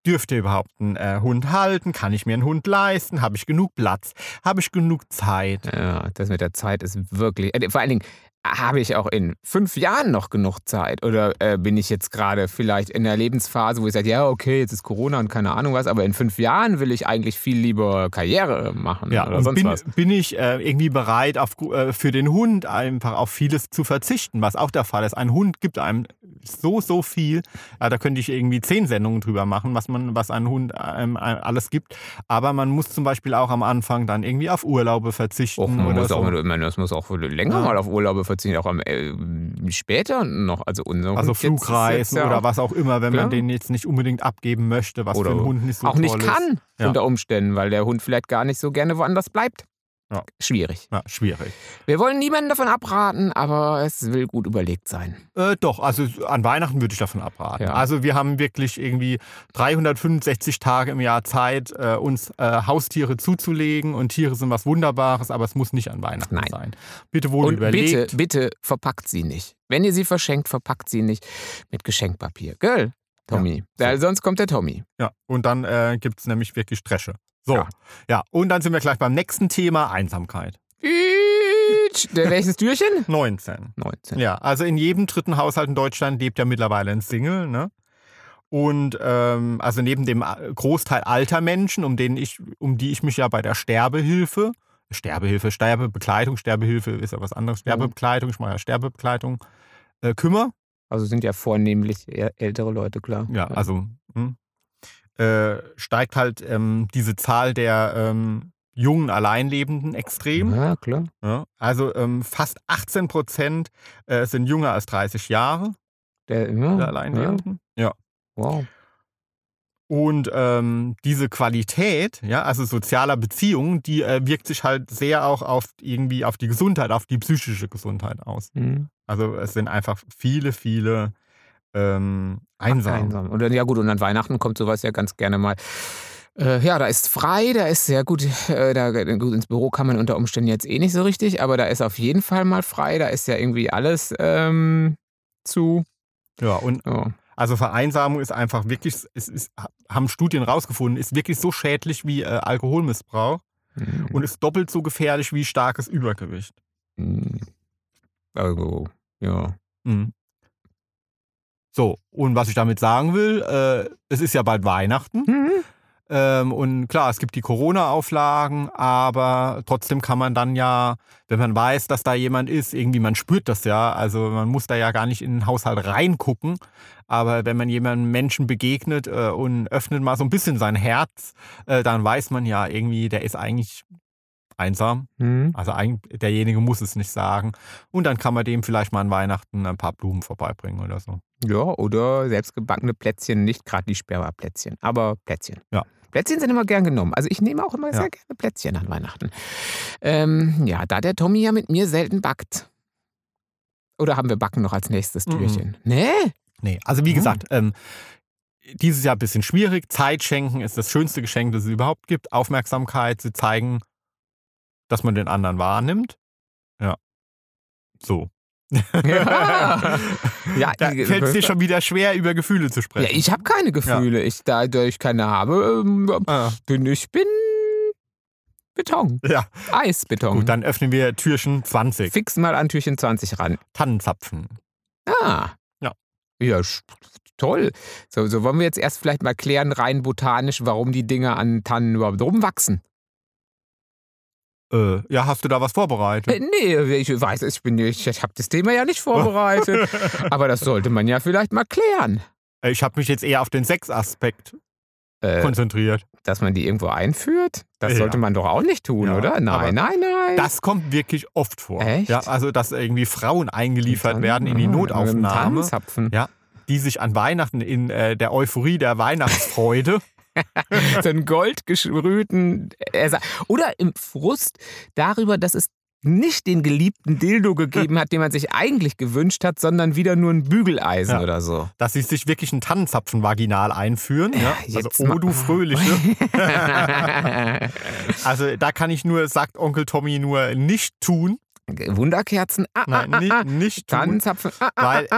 dürft ihr überhaupt einen äh, Hund halten? Kann ich mir einen Hund leisten? Habe ich genug Platz? Habe ich genug Zeit? Ja, das mit der Zeit ist wirklich. Äh, vor allen Dingen, habe ich auch in fünf Jahren noch genug Zeit? Oder äh, bin ich jetzt gerade vielleicht in der Lebensphase, wo ich sage, ja, okay, jetzt ist Corona und keine Ahnung was, aber in fünf Jahren will ich eigentlich viel lieber Karriere machen Ja, oder sonst bin, was. bin ich äh, irgendwie bereit, auf, äh, für den Hund einfach auf vieles zu verzichten, was auch der Fall ist. Ein Hund gibt einem so, so viel. Ja, da könnte ich irgendwie zehn Sendungen drüber machen, was, man, was ein Hund einem äh, alles gibt. Aber man muss zum Beispiel auch am Anfang dann irgendwie auf Urlaube verzichten. Och, man muss so. auch, man, das muss auch länger Ja. mal auf Urlaube verzichten, auch am, äh, später noch. Also, unser Also Hund Flugreisen ja oder auch- was auch immer, wenn Klar. man den jetzt nicht unbedingt abgeben möchte, was Oder für einen Hund nicht so auch nicht kann. Ja. unter Umständen, weil der Hund vielleicht gar nicht so gerne woanders bleibt. Ja. Schwierig. Ja, schwierig. Wir wollen niemanden davon abraten, aber es will gut überlegt sein. Äh, doch, also an Weihnachten würde ich davon abraten. Ja. Also wir haben wirklich irgendwie 365 Tage im Jahr Zeit, äh, uns äh, Haustiere zuzulegen und Tiere sind was Wunderbares, aber es muss nicht an Weihnachten Nein. sein. Bitte wohl Und überlegt. bitte, bitte verpackt sie nicht. Wenn ihr sie verschenkt, verpackt sie nicht mit Geschenkpapier. Gell, Tommy? so. Ja, sonst kommt der Tommy. Ja, und dann äh, gibt es nämlich wirklich Dresche. So, Ja. ja. und dann sind wir gleich beim nächsten Thema, Einsamkeit. Welches Türchen? 19. 19. Ja, also in jedem dritten Haushalt in Deutschland lebt ja mittlerweile ein Single, ne? Und ähm, also neben dem Großteil alter Menschen, um, denen ich, um die ich mich ja bei der Sterbehilfe, Sterbehilfe, Sterbebekleidung, Sterbehilfe ist ja was anderes, Sterbebekleidung, ich mache ja Sterbebekleidung, äh, kümmere. Also sind ja vornehmlich eher ältere Leute, klar. Ja, also hm, äh, steigt halt ähm, diese Zahl der ähm, jungen Alleinlebenden extrem. Ja, klar. Ja, also ähm, fast 18 Prozent äh, sind jünger als 30 Jahre, Der, ja, der ja. Alleinlebenden. Ja. Wow. Und ähm, diese Qualität, ja, also sozialer Beziehungen, die äh, wirkt sich halt sehr auch auf irgendwie auf die Gesundheit, auf die psychische Gesundheit aus. Mhm. Also es sind einfach viele, viele ähm, einsam. Einsam. Und dann, ja gut, und an Weihnachten kommt sowas ja ganz gerne mal. Äh, ja, da ist frei, da ist sehr gut, äh, da, gut, ins Büro kann man unter Umständen jetzt eh nicht so richtig, aber da ist auf jeden Fall mal frei, da ist ja irgendwie alles ähm, zu. Ja, und Ja. also Vereinsamung ist einfach wirklich, es ist, haben Studien rausgefunden, ist wirklich so schädlich wie äh, Alkoholmissbrauch Mhm. und ist doppelt so gefährlich wie starkes Übergewicht. Mhm. Also, ja. Mhm. So, und was ich damit sagen will, äh, es ist ja bald Weihnachten. Mhm. Ähm, und klar, es gibt die Corona-Auflagen, aber trotzdem kann man dann ja, wenn man weiß, dass da jemand ist, irgendwie, man spürt das ja. Also man muss da ja gar nicht in den Haushalt reingucken. Aber wenn man jemandem Menschen begegnet äh, und öffnet mal so ein bisschen sein Herz, äh, dann weiß man ja irgendwie, der ist eigentlich einsam. Mhm. Also eigentlich, derjenige muss es nicht sagen. Und dann kann man dem vielleicht mal an Weihnachten ein paar Blumen vorbeibringen oder so. Ja, oder selbstgebackene Plätzchen, nicht gerade die Sperma-Plätzchen, aber Plätzchen. Ja. Plätzchen sind immer gern genommen. Also ich nehme auch immer Ja. sehr gerne Plätzchen an Weihnachten. Ähm, ja, da der Tommy ja mit mir selten backt. Oder haben wir Backen noch als nächstes Mhm. Türchen? Nee? Nee, also wie Mhm. gesagt, ähm, dieses Jahr ein bisschen schwierig. Zeit schenken ist das schönste Geschenk, das es überhaupt gibt. Aufmerksamkeit, sie zeigen, dass man den anderen wahrnimmt. Ja. So. Ja. Ja, da fällt es dir schon wieder schwer, über Gefühle zu Ja, sprechen. ich habe keine Gefühle. Ich, da ich keine habe, ähm, Ah, bin ich bin Beton. ja, Eisbeton. gut, dann öffnen wir Türchen 20. Fix mal an Türchen 20 ran. Tannenzapfen. Ah. Ja. Ja, toll. So, so wollen wir jetzt erst vielleicht mal klären, rein botanisch, warum die Dinge an Tannen überhaupt rumwachsen. Äh, ja, hast du da was vorbereitet? Äh, nee, ich weiß, ich, bin- ich, ich habe das Thema ja nicht vorbereitet. aber das sollte man ja vielleicht mal klären. Äh, Ich habe mich jetzt eher auf den Sexaspekt Äh, konzentriert. dass man die irgendwo einführt? Das Ja. sollte man doch auch nicht tun, Ja, oder? Nein, nein, nein. Das kommt wirklich oft vor. Echt? Ja, also, dass irgendwie Frauen eingeliefert Dann- werden in die aha, mit dem Notaufnahme. Ja. die sich an Weihnachten in äh, der Euphorie der Weihnachtsfreude so einen goldgesprühten Ersatz. Oder im Frust darüber, dass es nicht den geliebten Dildo gegeben hat, den man sich eigentlich gewünscht hat, sondern wieder nur ein Bügeleisen Ja. oder so. dass sie sich wirklich einen Tannenzapfen vaginal einführen. Ja, also, jetzt oh mal- du Fröhliche. also, da kann ich nur, sagt Onkel Tommy, nur nicht tun. Wunderkerzen. Ah, Nein, ah, nicht, ah, ah. nicht tun. Tannenzapfen. Ah, ah, Weil.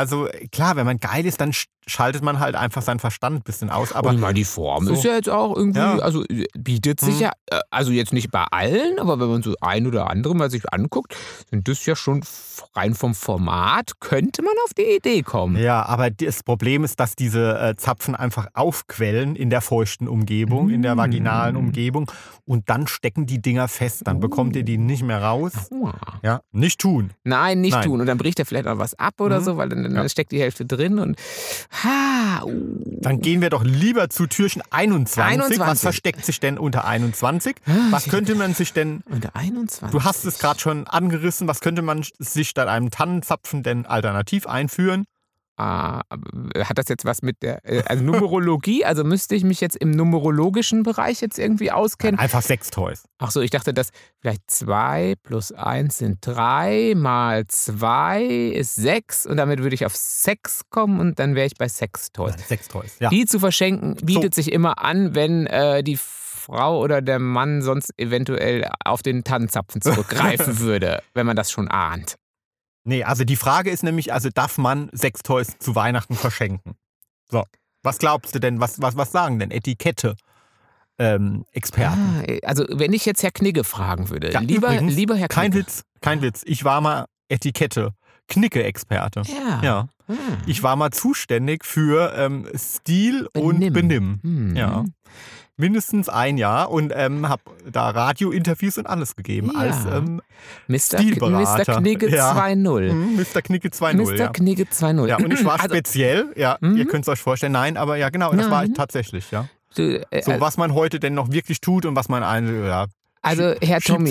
Also klar, wenn man geil ist, dann sch- schaltet man halt einfach seinen Verstand ein bisschen aus. Aber Aber ich meine, die Form so. ist ja jetzt auch irgendwie, Ja. also äh, bietet sich Mhm. ja, äh, also jetzt nicht bei allen, aber wenn man so ein oder andere mal sich anguckt, sind das ja schon rein vom Format, könnte man auf die Idee kommen. Ja, aber das Problem ist, dass diese äh, Zapfen einfach aufquellen in der feuchten Umgebung, in der vaginalen Mm. Umgebung und dann stecken die Dinger fest. Dann bekommt ihr die nicht mehr raus. Uah. Ja, nicht tun. Nein, nicht Nein. tun. Und dann bricht er vielleicht auch was ab oder Mhm. so, weil dann, dann Ja. steckt die Hälfte drin und ha, uh. Dann gehen wir doch lieber zu Türchen 21. 21. Was versteckt sich denn unter 21? Ah, Was könnte man sich denn, unter 21. du hast es gerade schon angerissen, was könnte man sich statt einem Tannenzapfen denn alternativ einführen? Ah, hat das jetzt was mit der äh, also Numerologie? Also müsste ich mich jetzt im numerologischen Bereich jetzt irgendwie auskennen? Einfach Sextoys. Ach so, ich dachte, dass vielleicht zwei plus eins sind drei mal zwei ist sechs und damit würde ich auf Sex kommen und dann wäre ich bei Sextoys. Sextoys, ja. Die zu verschenken bietet sich immer an, wenn äh, die Frau oder der Mann sonst eventuell auf den Tannenzapfen zurückgreifen würde, wenn man das schon ahnt. Nee, also die Frage ist nämlich, also darf man Sextoys zu Weihnachten verschenken? So, was glaubst du denn, was, was, was sagen denn Etikette? Ähm, Experten. Ah, also wenn ich jetzt Herr Knigge fragen würde, Ja, lieber, übrigens, lieber Herr Kein Knigge. Witz, kein Witz. Ich war mal Etikette, Knicke-Experte. Ja. Ja. Hm. Ich war mal zuständig für ähm, Stil und Benimm. Hm. Ja. Mindestens ein Jahr und ähm, habe da Radiointerviews und alles gegeben. Ja. Als ähm, Mr. Stilberater. Mr. Knigge Ja. 2.0. hm, Mr. Knicke 2.0. Mr. Ja. Knigge 2.0. ja, und ich war also, speziell, ja, Mhm. ihr könnt es euch vorstellen, nein, aber ja, genau, das war ich tatsächlich, ja. äh, So, was man heute denn noch wirklich tut und was man eine, ja, also Herr Tommy.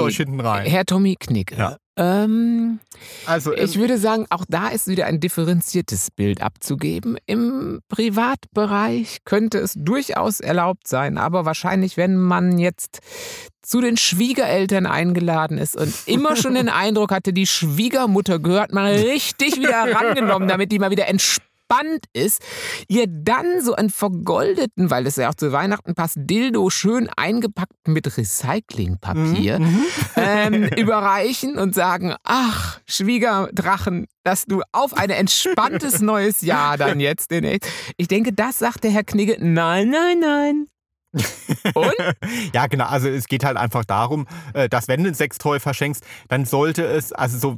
Herr Tommy Knigge. Ja. Ähm, Also, ähm, ich würde sagen, auch da ist wieder ein differenziertes Bild abzugeben. Im Privatbereich könnte es durchaus erlaubt sein, aber wahrscheinlich, wenn man jetzt zu den Schwiegereltern eingeladen ist und immer schon den Eindruck hatte, die Schwiegermutter gehört mal richtig wieder herangenommen, damit die mal wieder entspannt ist, ihr dann so einen vergoldeten, weil es ja auch zu Weihnachten passt, Dildo schön eingepackt mit Recyclingpapier Mhm. ähm, überreichen und sagen, ach, Schwiegerdrachen, dass du auf ein entspanntes neues Jahr dann jetzt demnächst. Ich denke, das sagt der Herr Knigge, nein, nein, nein. Und? Ja, genau. Also es geht halt einfach darum, äh, dass wenn du ein Sextoy verschenkst, dann sollte es, also so,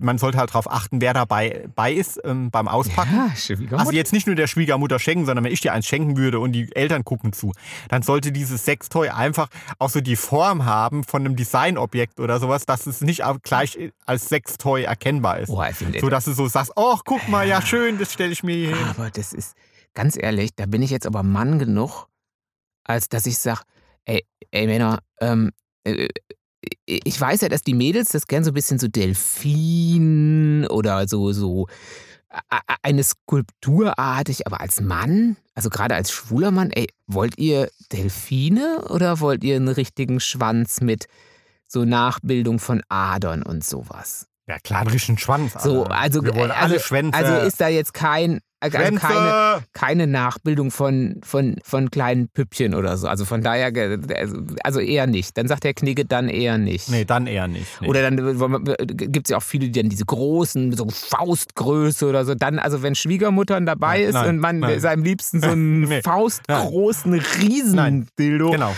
man sollte halt darauf achten, wer dabei bei ist ähm, beim Auspacken. Ja. Also jetzt nicht nur der Schwiegermutter schenken, sondern wenn ich dir eins schenken würde und die Eltern gucken zu, dann sollte dieses Sextoy einfach auch so die Form haben von einem Designobjekt oder sowas, dass es nicht gleich als Sextoy erkennbar ist. Oh, So dass du so sagst, oh, guck mal, ja schön, das stelle ich mir hier hin. aber das ist, ganz ehrlich, da bin ich jetzt aber Mann genug, als dass ich sage, ey, ey Männer, ähm, äh, ich weiß ja, dass die Mädels das gern so ein bisschen so Delfin oder so, so eine Skulpturartig, aber als Mann, also gerade als schwuler Mann, ey, wollt ihr Delfine oder wollt ihr einen richtigen Schwanz mit so Nachbildung von Adern und sowas? Ja, klar, einen richtigen Schwanz. So, Alter. also, Wir wollen alle also, Schwänze. also ist da jetzt kein, also Schwänze. keine, keine Nachbildung von, von, von kleinen Püppchen oder so. Also von daher, ge- also- also eher nicht. Dann sagt der Knigge dann eher nicht. Nee, dann eher nicht. Nee. Oder dann gibt es ja auch viele, die dann diese großen, so Faustgröße oder so. Dann, also wenn Schwiegermuttern dabei Nein, ist nein, und man nein. seinem Liebsten so einen Nee, faustgroßen Riesendildo, Genau.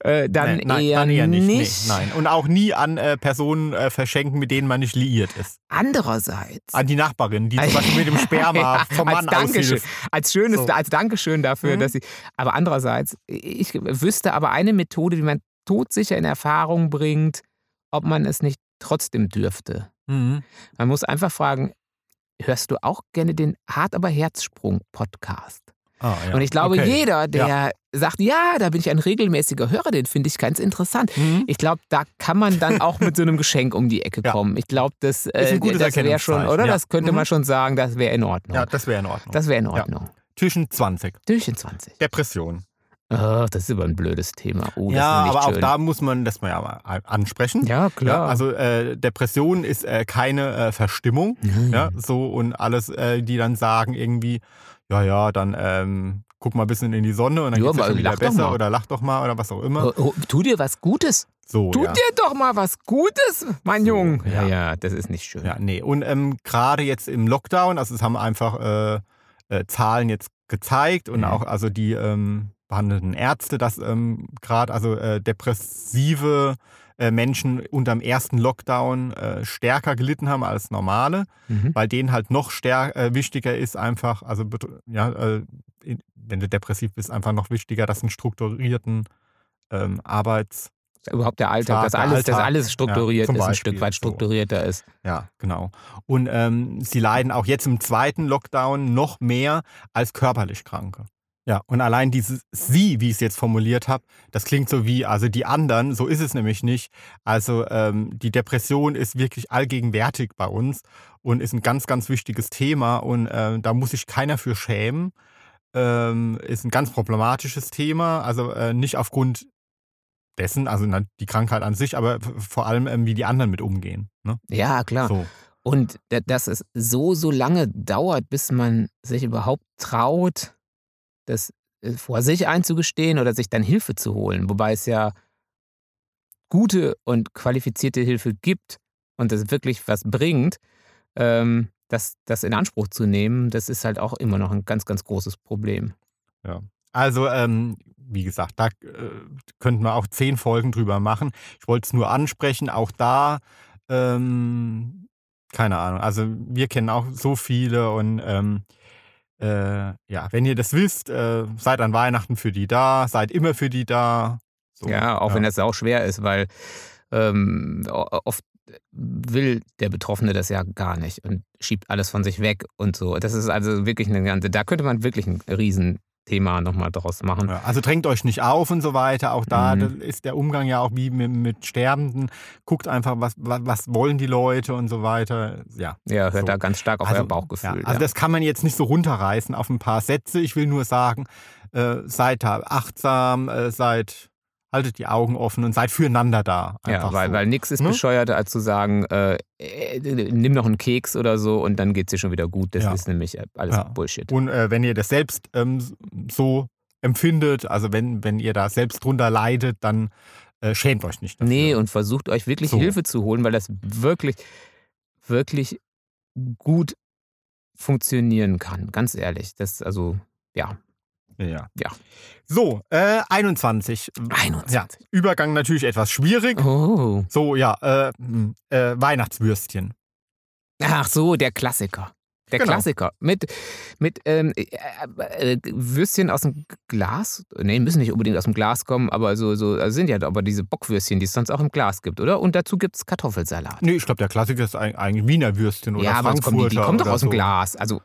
äh, dann, eher dann eher nicht. nicht. Nein. Und auch nie an äh, Personen äh, verschenken, mit denen man nicht liiert ist. Andererseits. An die Nachbarin, die zum Beispiel mit dem Sperma vom als Dankeschön, als schönes, So. als Dankeschön dafür, Mhm. dass sie. Aber andererseits, ich wüsste aber eine Methode, wie man todsicher in Erfahrung bringt, ob man es nicht trotzdem dürfte. Mhm. Man muss einfach fragen, hörst du auch gerne den Hart aber Herzsprung Podcast. Ah, ja. Und ich glaube, Okay. jeder, der sagt, ja, da bin ich ein regelmäßiger Hörer, den finde ich ganz interessant. Mhm. Ich glaube, da kann man dann auch mit so einem Geschenk um die Ecke Ja. kommen. Ich glaube, das, äh, das wäre schon, oder? ja. Das könnte Mhm. man schon sagen, das wäre in Ordnung. Ja, das wäre in Ordnung. das wäre in Ordnung. Zwischen 20. Türchen 20. Depression. Oh, das ist aber ein blödes Thema. Oh, ja, aber auch schön. da muss man das mal ja mal ansprechen. Ja, klar. Ja, also äh, Depression ist äh, keine äh, Verstimmung. Nein. Ja, so und alles, äh, die dann sagen irgendwie, ja, ja, dann ähm, guck mal ein bisschen in die Sonne und dann Ja, geht's aber schon wieder besser oder lach doch mal oder was auch immer. Oh, oh, tu dir was Gutes. So, Tu ja. dir doch mal was Gutes, mein So, Junge. Ja, ja. ja, das ist nicht schön. Ja, nee. Und ähm, gerade jetzt im Lockdown, also es haben einfach äh, äh, Zahlen jetzt gezeigt und Mhm. auch also die ähm, behandelnden Ärzte, dass ähm, gerade also äh, depressive äh, Menschen unter dem ersten Lockdown äh, stärker gelitten haben als normale, Mhm. weil denen halt noch stärker äh, wichtiger ist einfach, also ja, äh, wenn du depressiv bist, einfach noch wichtiger, dass einen strukturierten ähm, Arbeits Überhaupt der Alltag, Tag, dass der alles, dass Alltag. alles strukturiert Ja, ist, ein Beispiel, Stück weit so. strukturierter ist. Ja, genau. Und ähm, sie leiden auch jetzt im zweiten Lockdown noch mehr als körperlich Kranke. Ja, und allein dieses Sie, wie ich es jetzt formuliert habe, das klingt so wie, also die anderen, so ist es nämlich nicht. Also ähm, die Depression ist wirklich allgegenwärtig bei uns und ist ein ganz, ganz wichtiges Thema und äh, da muss sich keiner für schämen. Ähm, ist ein ganz problematisches Thema, also äh, nicht aufgrund dessen, also na, die Krankheit an sich, aber vor allem, ähm, wie die anderen mit umgehen. Ne? Ja, klar. So. Und da- dass es so, so lange dauert, bis man sich überhaupt traut, das äh, vor sich einzugestehen oder sich dann Hilfe zu holen. Wobei es ja gute und qualifizierte Hilfe gibt und das wirklich was bringt, ähm, das, das in Anspruch zu nehmen, das ist halt auch immer noch ein ganz, ganz großes Problem. Also, ähm, wie gesagt, da äh, könnten wir auch zehn Folgen drüber machen. Ich wollte es nur ansprechen, auch da, ähm, keine Ahnung. Also, wir kennen auch so viele und ähm, äh, ja, wenn ihr das wisst, äh, seid an Weihnachten für die da, seid immer für die da. So, ja, auch wenn das auch schwer ist, weil ähm, oft will der Betroffene das ja gar nicht und schiebt alles von sich weg und so. Das ist also wirklich eine ganze, da könnte man wirklich ein Riesenthema nochmal draus machen. Ja, also drängt euch nicht auf und so weiter. Auch da Mhm. ist der Umgang ja auch wie mit, mit Sterbenden. Guckt einfach, was, was, was wollen die Leute und so weiter. Ja. Ja, hört So. da ganz stark auf euer Bauchgefühl. Ja, Ja, also das kann man jetzt nicht so runterreißen auf ein paar Sätze. Ich will nur sagen, äh, seid da achtsam, äh, seid, haltet die Augen offen und seid füreinander da. ja weil, so. weil nichts ist Ne? bescheuerter, als zu sagen, äh, äh, nimm noch einen Keks oder so und dann geht es dir schon wieder gut. Das Ja. ist nämlich alles Ja. Bullshit. Und äh, wenn ihr das selbst ähm, so empfindet, also wenn, wenn ihr da selbst drunter leidet, dann äh, schämt euch nicht dafür. Nee, und versucht euch wirklich So. Hilfe zu holen, weil das wirklich, wirklich gut funktionieren kann. Ganz ehrlich. Das, also, ja. Ja. Ja. So, äh, 21. 21. Ja, Übergang natürlich etwas schwierig. Oh. So, ja, äh, hm, äh, Weihnachtswürstchen. Ach so, der Klassiker. Der Genau. Klassiker. Mit, mit ähm, äh, äh, Würstchen aus dem Glas. Nee, müssen nicht unbedingt aus dem Glas kommen, aber so, so also sind ja aber diese Bockwürstchen, die es sonst auch im Glas gibt, oder? Und dazu gibt es Kartoffelsalat. Nee, ich glaube, der Klassiker ist eig- eigentlich Wiener Würstchen oder ja, aber es kommen die, die Frankfurter kommen doch aus dem so. Glas. Also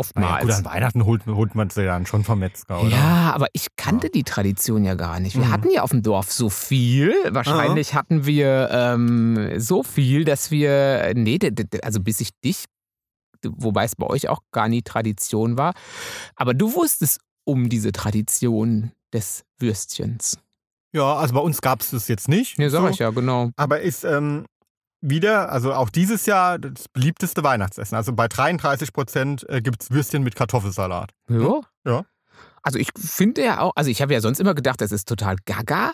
oftmals. ja, gut, an Weihnachten holt, holt man sie dann schon vom Metzger, oder? Ja, aber ich kannte die Tradition ja gar nicht. Wir Mhm. hatten ja auf dem Dorf so viel. Wahrscheinlich hatten wir ähm, so viel, dass wir. Nee, also bis ich dich, wobei es bei euch auch gar nie Tradition war, aber du wusstest um diese Tradition des Würstchens. Ja, also bei uns gab es das jetzt nicht. Ja, sag so. ich ja, genau. Aber ist ähm, wieder, also auch dieses Jahr, das beliebteste Weihnachtsessen. Also bei 33 Prozent äh, gibt es Würstchen mit Kartoffelsalat. Ja. Ja. Also ich finde ja auch, also ich habe ja sonst immer gedacht, das ist total gaga.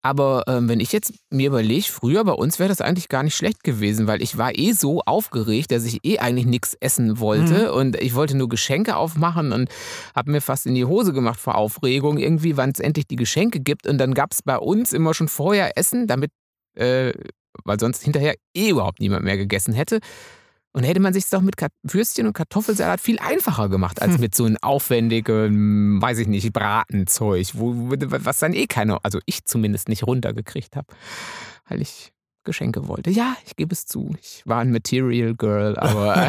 Aber ähm, wenn ich jetzt mir überlege, früher bei uns wäre das eigentlich gar nicht schlecht gewesen, weil ich war eh so aufgeregt, dass ich eh eigentlich nichts essen wollte und ich wollte nur Geschenke aufmachen und habe mir fast in die Hose gemacht vor Aufregung, irgendwie, wann es endlich die Geschenke gibt. Und dann gab es bei uns immer schon vorher Essen, damit, äh, weil sonst hinterher eh überhaupt niemand mehr gegessen hätte. Und hätte man sich doch mit Würstchen und Kartoffelsalat viel einfacher gemacht, als Hm. mit so einem aufwendigen, weiß ich nicht, Bratenzeug, wo, was dann eh keiner, also ich zumindest nicht runtergekriegt habe. Weil ich Geschenke wollte. Ja, ich gebe es zu. Ich war ein Material Girl, aber.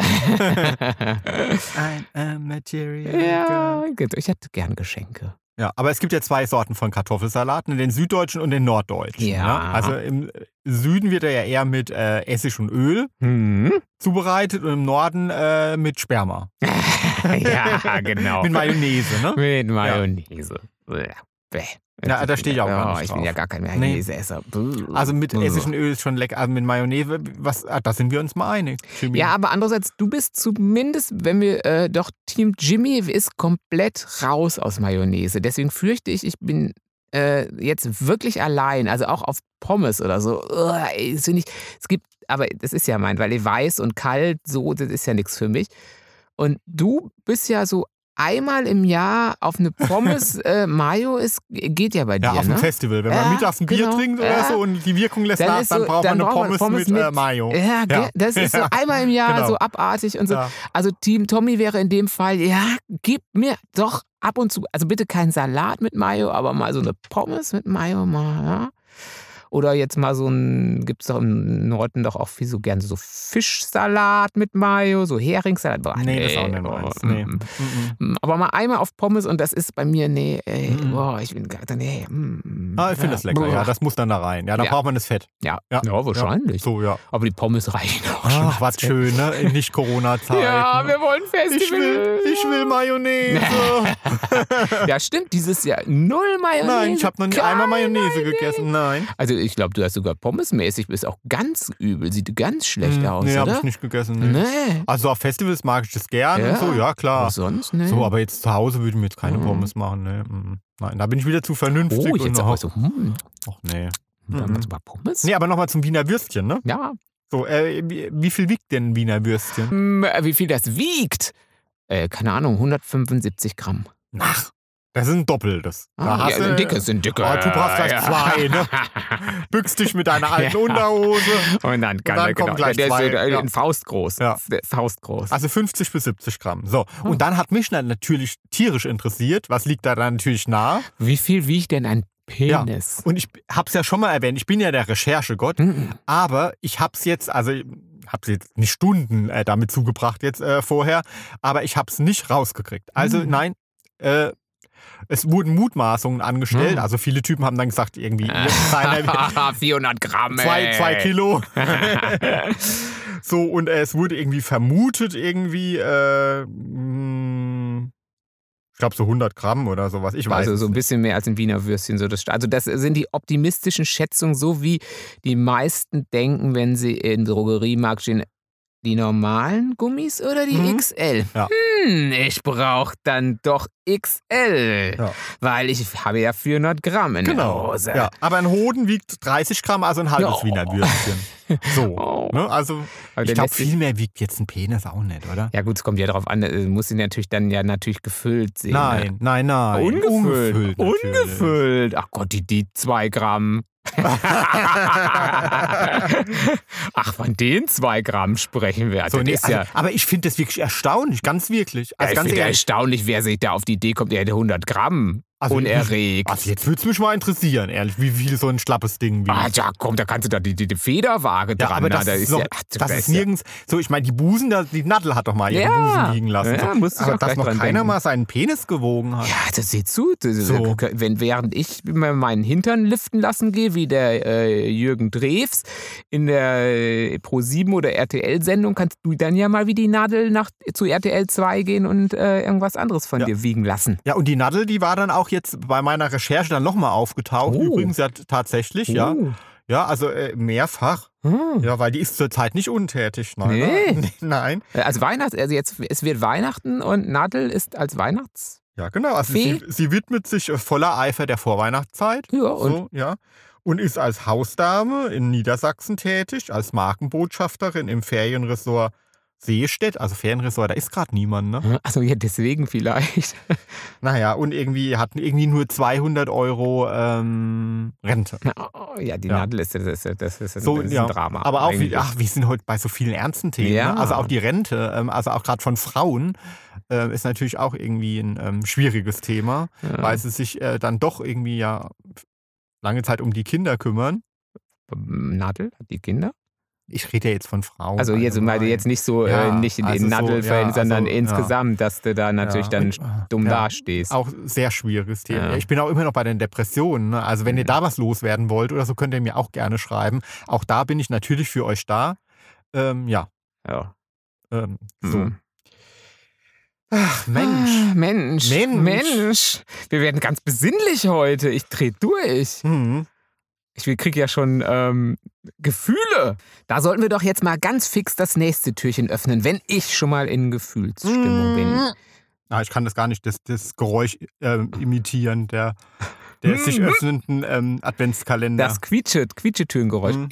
A material ja, gut, ich hatte gern Geschenke. Ja, aber es gibt ja zwei Sorten von Kartoffelsalaten, den süddeutschen und den norddeutschen. Ja. Ne? Also im Süden wird er ja eher mit äh, Essig und Öl Hm. zubereitet und im Norden äh, mit Sperma. ja, genau. Mit Mayonnaise, ne? Mit Mayonnaise. Bäh. Bäh. Ja, da stehe ich auch gar Ja, nicht Ich bin drauf. ja gar kein Mayonnaise-Esser. Buh. Also mit und Öl ist schon lecker. Also mit Mayonnaise, was, ah, da sind wir uns mal einig. Jimmy. Ja, aber andererseits, du bist zumindest, wenn wir äh, doch Team Jimmy ist komplett raus aus Mayonnaise. Deswegen fürchte ich, ich bin äh, jetzt wirklich allein. Also auch auf Pommes oder so. Uah, ey, das ich, es gibt, aber das ist ja mein, weil ihr weiß und kalt, so, das ist ja nichts für mich. Und du bist ja so einmal im Jahr auf eine Pommes äh, Mayo, ist, geht ja bei dir, Ja, auf dem ne? Festival. Wenn Ja, man mittags ein Bier genau. trinkt oder Ja. so und die Wirkung lässt Dann nach, dann so- braucht dann man eine Pommes, Pommes mit, äh, mit- Mayo. Ja? Ja. das ist so einmal im Jahr Genau. so abartig und so. Also Team Tommy wäre in dem Fall, ja, gib mir doch ab und zu, also bitte keinen Salat mit Mayo, aber mal so eine Pommes mit Mayo mal, ja. Oder jetzt mal so ein, gibt es doch im Norden doch auch viel so gerne so Fischsalat mit Mayo, so Heringssalat. Boah, Nee, das ist auch nicht oh, meins. mm, Nee. mm. Mhm. Mm, Aber mal einmal auf Pommes und das ist bei mir, nee, ey, Mhm. boah, ich bin gar nee. mm, Ah, ich finde ja, das lecker. boah. Ja, das muss dann da rein. Ja, da Ja. braucht man das Fett. ja. Ja. ja, wahrscheinlich. So, ja. Aber die Pommes reichen auch schon. Ach, was schön, ne? In Nicht-Corona-Zeiten. Ja, wir wollen Festival. ich will, ich will Mayonnaise. Ja, stimmt, dieses Jahr null Mayonnaise. Nein, ich habe noch nie Keine einmal Mayonnaise gegessen. Nein. Also ich glaube, du hast sogar pommesmäßig, bist auch ganz übel, sieht ganz schlecht Hm, aus, nee, habe ich nicht gegessen. Nee. Nee. Also auf Festivals mag ich das gern Ja? und so, ja klar. Was sonst? Nee. So, aber jetzt zu Hause würde ich mir jetzt keine Mhm. Pommes machen. Nee. mm. Nein, da bin ich wieder zu vernünftig. oh, jetzt aber so, hm, Ach, nee. dann Mhm. mal Pommes? Nee, aber nochmal zum Wiener Würstchen, ne? Ja. So, äh, wie, wie viel wiegt denn ein Wiener Würstchen? Hm, äh, wie viel das wiegt? Äh, keine Ahnung, 175 Gramm. Ach, das ist ein Doppeltes. Da Ah, hast ja, du, dicke sind dicke. Oh, du brauchst gleich ja. zwei, ne? Bückst dich mit deiner alten Ja. Unterhose. Und dann kann dann er, kommen genau, gleich der ist zwei, so, äh, ja. ein Faust groß. Ja. Der ist Faust groß. Also 50 bis 70 Gramm. So, Hm. und dann hat mich dann natürlich tierisch interessiert, was liegt da dann natürlich nah? Wie viel wiegt denn ein Penis? Und ich hab's ja schon mal erwähnt, ich bin ja der Recherchegott, Hm. aber ich hab's jetzt, also ich hab's jetzt nicht Stunden äh, damit zugebracht jetzt äh, vorher, aber ich hab's nicht rausgekriegt. Also Mhm. nein, äh, es wurden Mutmaßungen angestellt, Mhm. also viele Typen haben dann gesagt, irgendwie jetzt seiner 400 Gramm. zwei, zwei Kilo. so, und äh, es wurde irgendwie vermutet, irgendwie, äh, mh, ich glaube so 100 Gramm oder sowas. Ich weiß. Also so ein bisschen mehr als ein Wiener Würstchen. So das, also das sind die optimistischen Schätzungen, so wie die meisten denken, wenn sie in Drogeriemarkt stehen. Die normalen Gummis oder die Mhm. XL? Ja. Hm, ich brauche dann doch XL, Ja. weil ich habe ja 400 Gramm in der Genau. Hose. Ja, aber ein Hoden wiegt 30 Gramm, also ein halbes Oh. Wiener Würstchen. So. Oh. Ne? Also, Aber ich der glaube, viel mehr wiegt jetzt ein Penis auch nicht, oder? Ja gut, es kommt ja darauf an, äh, muss ihn natürlich dann ja natürlich gefüllt sehen. Nein, nein, Ne? nein. Ungefüllt. natürlich. Ungefüllt. Ach Gott, die, die zwei Gramm. Ach, von den zwei Gramm sprechen wir. So, nee, also, ja, aber ich finde das wirklich erstaunlich, ganz wirklich. ja, Also ich ganz finde erstaunlich, wer sich da auf die Idee kommt, er hätte 100 Gramm Also, unerregt. Also jetzt würde es mich mal interessieren, ehrlich, wie viel so ein schlappes Ding wiegt. Ah, ja, komm, da kannst du da die, die, die Federwaage Ja, dran. aber na, das da ist, doch, ja, das da ist nirgends. So, ich meine, die Busen, da- die Nadel hat doch mal ihre Ja. Busen liegen lassen. Ja, so. aber dass noch keiner denken. mal seinen Penis gewogen hat. Ja, das sieht zu. Das, So. Wenn, während ich mir meinen Hintern liften lassen gehe, wie der äh, Jürgen Drews in der äh, Pro7 oder RTL-Sendung, kannst du dann ja mal wie die Nadel nach, zu RTL 2 gehen und äh, irgendwas anderes von dir wiegen lassen. Ja, und die Nadel, die war dann auch jetzt bei meiner Recherche dann nochmal aufgetaucht. Oh. Übrigens ja tatsächlich, ja. Oh. Ja, also äh, mehrfach. Hm. Ja, weil die ist zurzeit nicht untätig. Nein, Nee. nein. Nein. Also Weihnachts, also jetzt, es wird Weihnachten und Nadel ist als Weihnachts. Ja, genau. Also sie, sie widmet sich äh, voller Eifer der Vorweihnachtszeit. Ja, und So, ja. Und ist als Hausdame in Niedersachsen tätig, als Markenbotschafterin im Ferienresort Seestedt. Also Ferienresort, da ist gerade niemand, ne? also ja, deswegen vielleicht. Naja, und irgendwie hat irgendwie nur 200 Euro ähm, Rente. Oh, ja, die Ja. Nadel ist, das ist, das ist, ein- So, das ist ja. ein Drama. Aber auch, wie, ach, wir sind heute bei so vielen ernsten Themen. Ja. Ne? Also auch die Rente, ähm, also auch gerade von Frauen, äh, ist natürlich auch irgendwie ein ähm, schwieriges Thema, weil sie sich äh, dann doch irgendwie ja lange Zeit um die Kinder kümmern. Nadel? Hat die Kinder? Ich rede ja jetzt von Frauen. Also jetzt, meine jetzt nicht so, äh, Ja, nicht in also den so, Nadelfällen, ja, sondern also, ja. insgesamt, dass du da natürlich Ja, dann äh, dumm ja. dastehst. Auch sehr schwieriges Thema. Ja. Ich bin auch immer noch bei den Depressionen. Ne? Also wenn ihr da was loswerden wollt oder so, könnt ihr mir auch gerne schreiben. Auch da bin ich natürlich für euch da. Ähm, ja, Ja. ähm, so. Mhm. Ach, Mensch. Ah, Mensch. Mensch. Mensch. Wir werden ganz besinnlich heute. Ich dreh durch. Mhm. Ich kriege ja schon ähm, Gefühle. Da sollten wir doch jetzt mal ganz fix das nächste Türchen öffnen, wenn ich schon mal in Gefühlsstimmung bin. Ah, ich kann das gar nicht, das, das Geräusch ähm, imitieren, der, der sich öffnenden ähm, Adventskalender. Das quietsche, Quietschetürengeräusch. Mhm.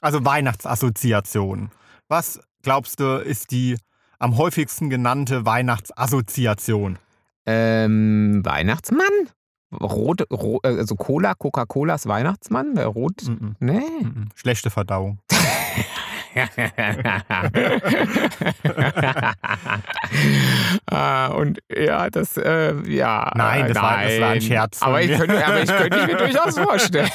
Also Weihnachtsassoziation. Was glaubst du, ist die am häufigsten genannte Weihnachtsassoziation? Ähm, Weihnachtsmann? Rot, ro, äh, also Cola, Coca-Colas Weihnachtsmann? Der Rot? Mhm. Nee. Mhm. Schlechte Verdauung. ah, und ja, das, äh, ja. Nein, das war- das war ein nein. Scherz Aber ich könnte, aber ich könnte mir durchaus vorstellen.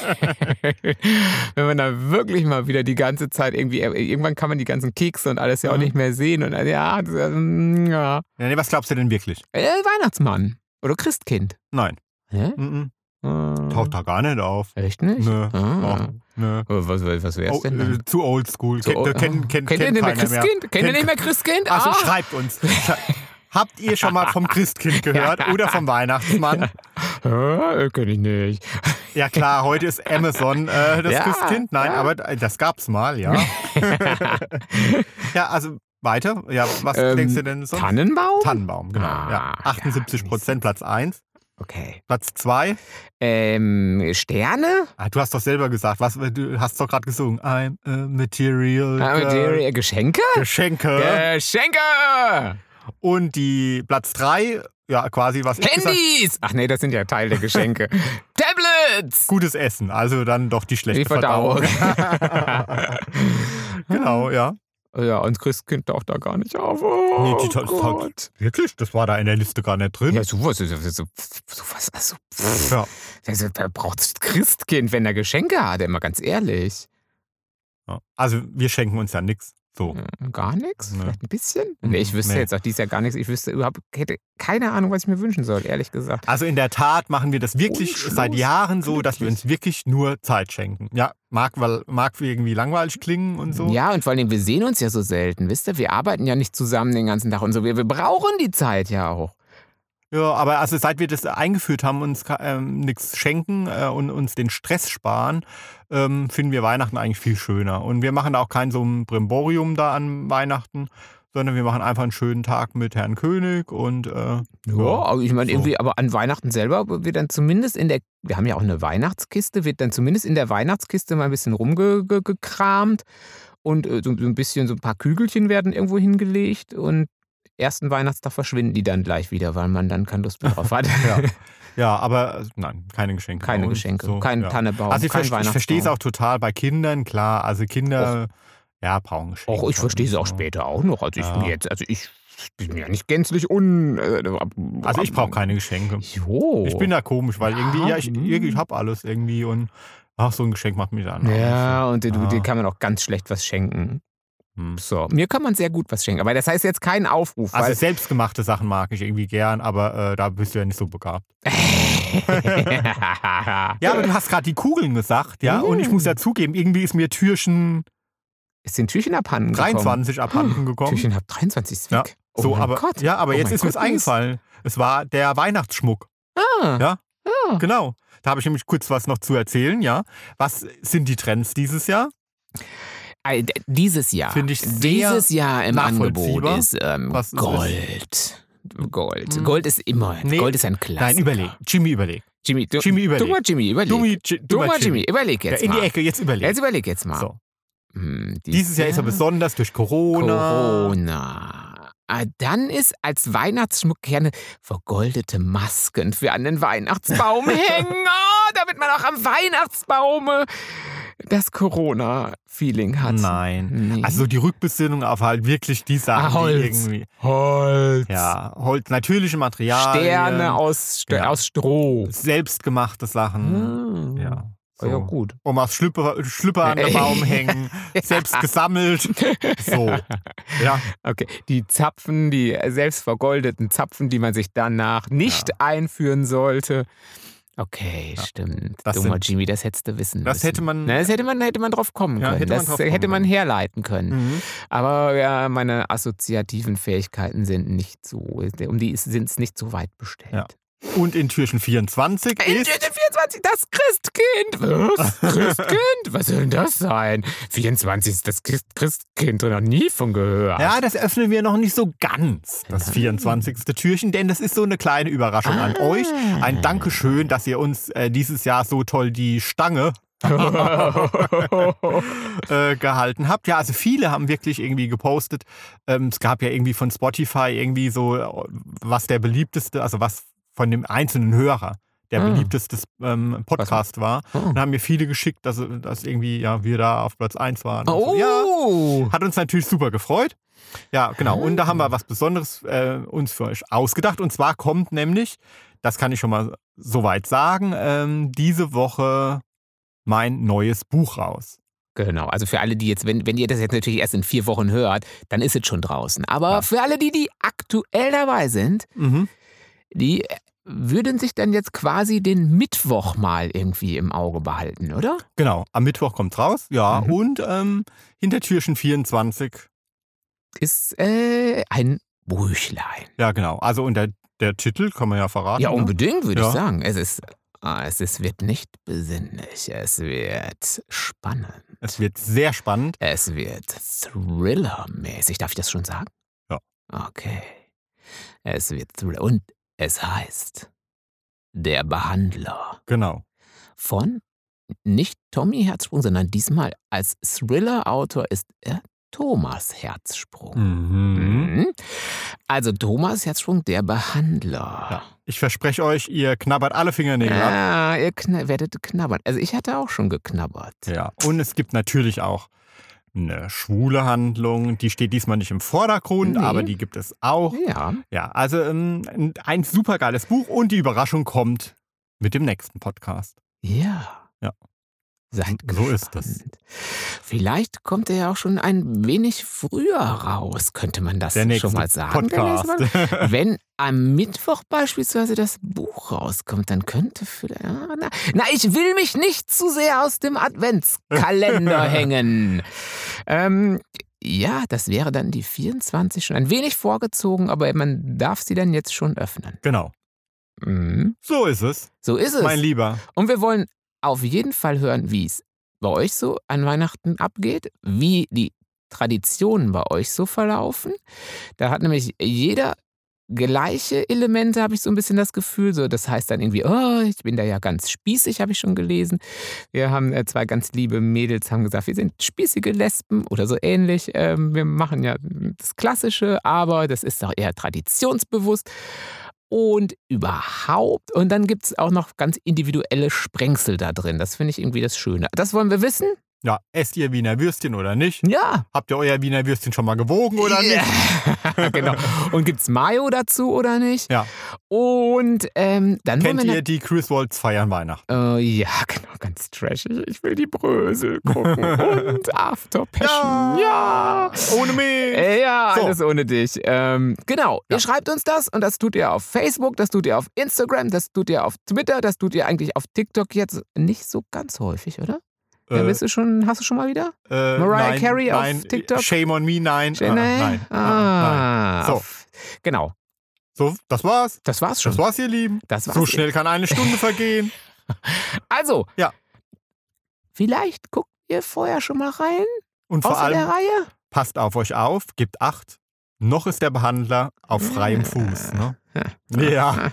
Wenn man da wirklich mal wieder die ganze Zeit irgendwie, äh, irgendwann kann man die ganzen Kekse und alles ja auch Mhm. nicht mehr sehen. Und äh, ja, das, ähm, ja. Ja, nee, was glaubst du denn wirklich? Äh, Weihnachtsmann. Oder Christkind. Nein. Hä? Mhm. Äh, Taucht da gar nicht auf. Echt nicht? Nö. Ah. Oh, nö. Was, was, wär's Oh, denn dann? äh, zu oldschool. So, Kennt, oh, kennt, kennt, ihr nicht mehr. Christkind? Kennt ihr nicht mehr Christkind? Also Ah. schreibt uns. Habt ihr schon mal vom Christkind gehört oder vom Weihnachtsmann? Ja, kenn ich nicht. Ja klar, heute ist Amazon äh, das Ja, Christkind. Nein, ja. aber das gab's mal, ja. ja, also weiter. Ja, was Ähm, denkst du denn sonst? Tannenbaum? Tannenbaum, genau. ja. Ah, 78 Prozent, Platz 1. Okay. Platz 2. Ähm, Sterne? Ah, du hast doch selber gesagt, was, du hast doch gerade gesungen. I'm a material. Ah, die- Geschenke? Geschenke. Geschenke! Und die Platz 3, ja, quasi was Handys! Ach nee, das sind ja Teil der Geschenke. Tablets! Gutes Essen, also dann doch die schlechte Die Verdauung. Verdauung. genau, ja. Ja, und Christkind taucht da gar nicht auf. Oh, Nee, die Gott. Wirklich? Das war da in der Liste gar nicht drin. Ja, sowas, so, so, sowas, also, pff, Ja. also, wer braucht Christkind, wenn er Geschenke hat, immer ganz ehrlich. Also wir schenken uns ja nichts. So. Hm, Gar nichts? Nee. Vielleicht ein bisschen? Mhm, Nee, ich wüsste nee. jetzt auch dies Jahr gar nichts. Ich wüsste überhaupt, hätte keine Ahnung, was ich mir wünschen soll, ehrlich gesagt. Also in der Tat machen wir das wirklich Unschluss. seit Jahren so, dass wir uns wirklich nur Zeit schenken. Ja, mag, weil, mag irgendwie langweilig klingen und so. Ja, und vor allem, wir sehen uns ja so selten, wisst ihr? Wir arbeiten ja nicht zusammen den ganzen Tag und so. Wir, wir brauchen die Zeit ja auch. Ja, aber also seit wir das eingeführt haben, uns ähm, nichts schenken äh, und uns den Stress sparen, ähm, finden wir Weihnachten eigentlich viel schöner. Und wir machen da auch kein so ein Brimborium da an Weihnachten, sondern wir machen einfach einen schönen Tag mit Herrn König und äh, Ja, also ich meine, so. irgendwie, aber an Weihnachten selber wird dann zumindest in der, wir haben ja auch eine Weihnachtskiste, wird dann zumindest in der Weihnachtskiste mal ein bisschen rumgekramt und äh, so, so ein bisschen, so ein paar Kügelchen werden irgendwo hingelegt und ersten Weihnachtstag verschwinden die dann gleich wieder, weil man dann keine Lust mehr drauf hat. Ja. Ja, aber äh, nein, keine Geschenke. keine Geschenke, so, kein ja. Tannebaum, Also ich, kein verste- ich verstehe es auch total bei Kindern, klar. Also Kinder, ja, brauchen Geschenke. Auch ich verstehe es auch später auch noch. Also ich Ja. bin jetzt, also ich bin ja nicht gänzlich un. äh, Also ich brauche keine Geschenke. Jo. Ich bin da komisch, weil irgendwie, ja, ich, irgendwie, ich habe alles irgendwie und ach, so ein Geschenk macht mich dann. Ja, und dir, Ja. dir kann man auch ganz schlecht was schenken. Hm. So, mir kann man sehr gut was schenken. Aber das heißt jetzt kein Aufruf, Also selbstgemachte Sachen mag ich irgendwie gern, aber äh, da bist du ja nicht so begabt. Ja, aber du hast gerade die Kugeln gesagt, ja, und ich muss ja zugeben, irgendwie ist mir Türchen ist den Türchen abhanden gekommen. 23 abhanden gekommen. Türchen ab 23 ist Ja, weg. Oh so, mein aber Gott. ja, aber Oh jetzt ist mir es eingefallen. Es war der Weihnachtsschmuck. Ah, Ja. Ah. Genau. Da habe ich nämlich kurz was noch zu erzählen, ja. Was sind die Trends dieses Jahr? Dieses Jahr. Finde ich sehr Dieses Jahr im Angebot ist ähm, Was ist Gold. Gold. Hm. Gold ist immer. Nee. Gold ist ein Klassiker. Nein, überleg. Jimmy, überleg. Jimmy, du, Jimmy, überleg. Dummer Jimmy, überleg. Dummi, Dummer dummer Jimmy, überleg Ja, jetzt in mal. die Ecke, jetzt überleg. Jetzt überleg jetzt mal. So. Hm, Dieses Jahr ist er besonders durch Corona. Corona. Ah, Dann ist als Weihnachtsschmuck gerne vergoldete Masken für an den Weihnachtsbaum hängen. Oh, damit man auch am Weihnachtsbaume das Corona-Feeling hat. Nein. Nee. Also die Rückbesinnung auf halt wirklich die Sachen, Ah, die Holz. irgendwie. Holz. Ja, Holz, natürliche Materialien. Sterne aus, St Ja. aus Stroh. Selbstgemachte Sachen. Hm. ja. Oh, ja, gut. Omas Schlüpper, Schlüpper an der Baum hängen, selbst gesammelt. So. Ja. Okay, die Zapfen, die selbst vergoldeten Zapfen, die man sich danach nicht einführen sollte. Okay, Ja. stimmt. Das Dummer sind- Jimmy, das hättest du wissen Das müssen. hätte man- Na, das hätte man, hätte man drauf kommen Ja, können. hätte man das kommen hätte man können. herleiten können. Mhm. Aber ja, meine assoziativen Fähigkeiten sind nicht so, um die sind es nicht so weit bestellt. Und in Türchen 24 In ist. Tüte 24, das Christkind. Was? Christkind? Was soll denn das sein? 24 ist das Christ- Christkind, noch nie von gehört. Ja, das öffnen wir noch nicht so ganz, das 24. Türchen, denn das ist so eine kleine Überraschung an Ah. euch. Ein Dankeschön, dass ihr uns äh, dieses Jahr so toll die Stange äh, gehalten habt. Ja, also viele haben wirklich irgendwie gepostet. Ähm, es gab ja irgendwie von Spotify irgendwie so, äh, was der beliebteste, also was von dem einzelnen Hörer der Ah. beliebteste ähm, Podcast war. Oh. Und haben mir viele geschickt, dass, dass irgendwie ja, wir da auf Platz 1 waren. Oh, So. Ja, hat uns natürlich super gefreut. Ja, genau. Und da haben wir was Besonderes äh, uns für euch ausgedacht. Und zwar kommt nämlich, das kann ich schon mal soweit sagen, ähm, diese Woche mein neues Buch raus. Genau, also für alle, die jetzt, wenn, wenn ihr das jetzt natürlich erst in vier Wochen hört, dann ist es schon draußen. Aber Ja. für alle, die, die aktuell dabei sind, Mhm. Die äh, würden sich dann jetzt quasi den Mittwoch mal irgendwie im Auge behalten, oder? Genau, am Mittwoch kommt raus. Ja, Mhm. und ähm, hinter Türchen 24. Ist äh, ein Büchlein. Ja, genau. Also und der, der Titel kann man ja verraten. Ja, ne? unbedingt, würde Ja. ich sagen. Es ist, ah, es ist, wird nicht besinnlich, es wird spannend. Es wird sehr spannend. Es wird Thriller-mäßig. Darf ich das schon sagen? Ja. Okay. Es wird Thriller. Und es heißt Der Behandler Genau. von nicht Tommy Herzsprung, sondern diesmal als Thriller-Autor ist er Thomas Herzsprung. Mhm. Mhm. Also Thomas Herzsprung, der Behandler. Ja. Ich verspreche euch, ihr knabbert alle Fingernägel ab. Ja, ihr kn werdet knabbern. Also ich hatte auch schon geknabbert. Ja. Und es gibt natürlich auch eine schwule Handlung. Die steht diesmal nicht im Vordergrund, Nee. aber die gibt es auch. Ja. Ja, also ähm, ein- ein super geiles Buch und die Überraschung kommt mit dem nächsten Podcast. Ja. Ja. Seid So ist das. gespannt. Vielleicht kommt er ja auch schon ein wenig früher raus, könnte man das schon mal sagen. Mal. Wenn am Mittwoch beispielsweise das Buch rauskommt, dann könnte vielleicht. Na, na, ich will mich nicht zu sehr aus dem Adventskalender hängen. Ähm, ja, das wäre dann die 24 schon ein wenig vorgezogen, aber man darf sie dann jetzt schon öffnen. genau. Mhm. So ist es, So ist es. mein Lieber. Und wir wollen auf jeden Fall hören, wie es bei euch so an Weihnachten abgeht, wie die Traditionen bei euch so verlaufen. Da hat nämlich jeder gleiche Elemente, habe ich so ein bisschen das Gefühl. So, das heißt dann irgendwie, oh, ich bin da ja ganz spießig, habe ich schon gelesen. Wir haben äh, zwei ganz liebe Mädels, haben gesagt, wir sind spießige Lesben oder so ähnlich. Ähm, wir machen ja das Klassische, aber das ist auch eher traditionsbewusst und überhaupt. Und dann gibt es auch noch ganz individuelle Sprengsel da drin. Das finde ich irgendwie das Schöne. Das wollen wir wissen? Ja, esst ihr Wiener Würstchen oder nicht? Ja. Habt ihr euer Wiener Würstchen schon mal gewogen oder nicht? Ja, genau. Und gibt es Mayo dazu oder nicht? Ja. Und ähm, dann Kennt ihr die Cruisewolds feiern Weihnachten? Äh, ja, genau, ganz trashig. Ich will die Brösel gucken. Und After Passion. Ja. Ohne mich! Äh, Ja, So. alles ohne dich. Ähm, genau, Ja. ihr schreibt uns das und das tut ihr auf Facebook, das tut ihr auf Instagram, das tut ihr auf Twitter, das tut ihr eigentlich auf TikTok jetzt nicht so ganz häufig, oder? Ja, bist du schon, hast du schon mal wieder? äh, Mariah nein, Carey auf nein, TikTok? Shame on me, nein. Äh, Ah, nee? nein. Ah, Ah, nein. So. Genau, So, das war's. das war's schon. Das war's, ihr Lieben. Das war's. So schnell kann eine Stunde vergehen. Also, Ja. vielleicht guckt ihr vorher schon mal rein, Und vor allem, Reihe. passt auf euch auf, gebt Acht. Noch ist der Behandler auf freiem Fuß. Ne? Ja.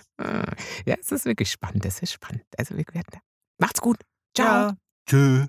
Ja, es ist wirklich spannend, es ist spannend. Also, wir werden. Macht's gut. Ciao. Tschö.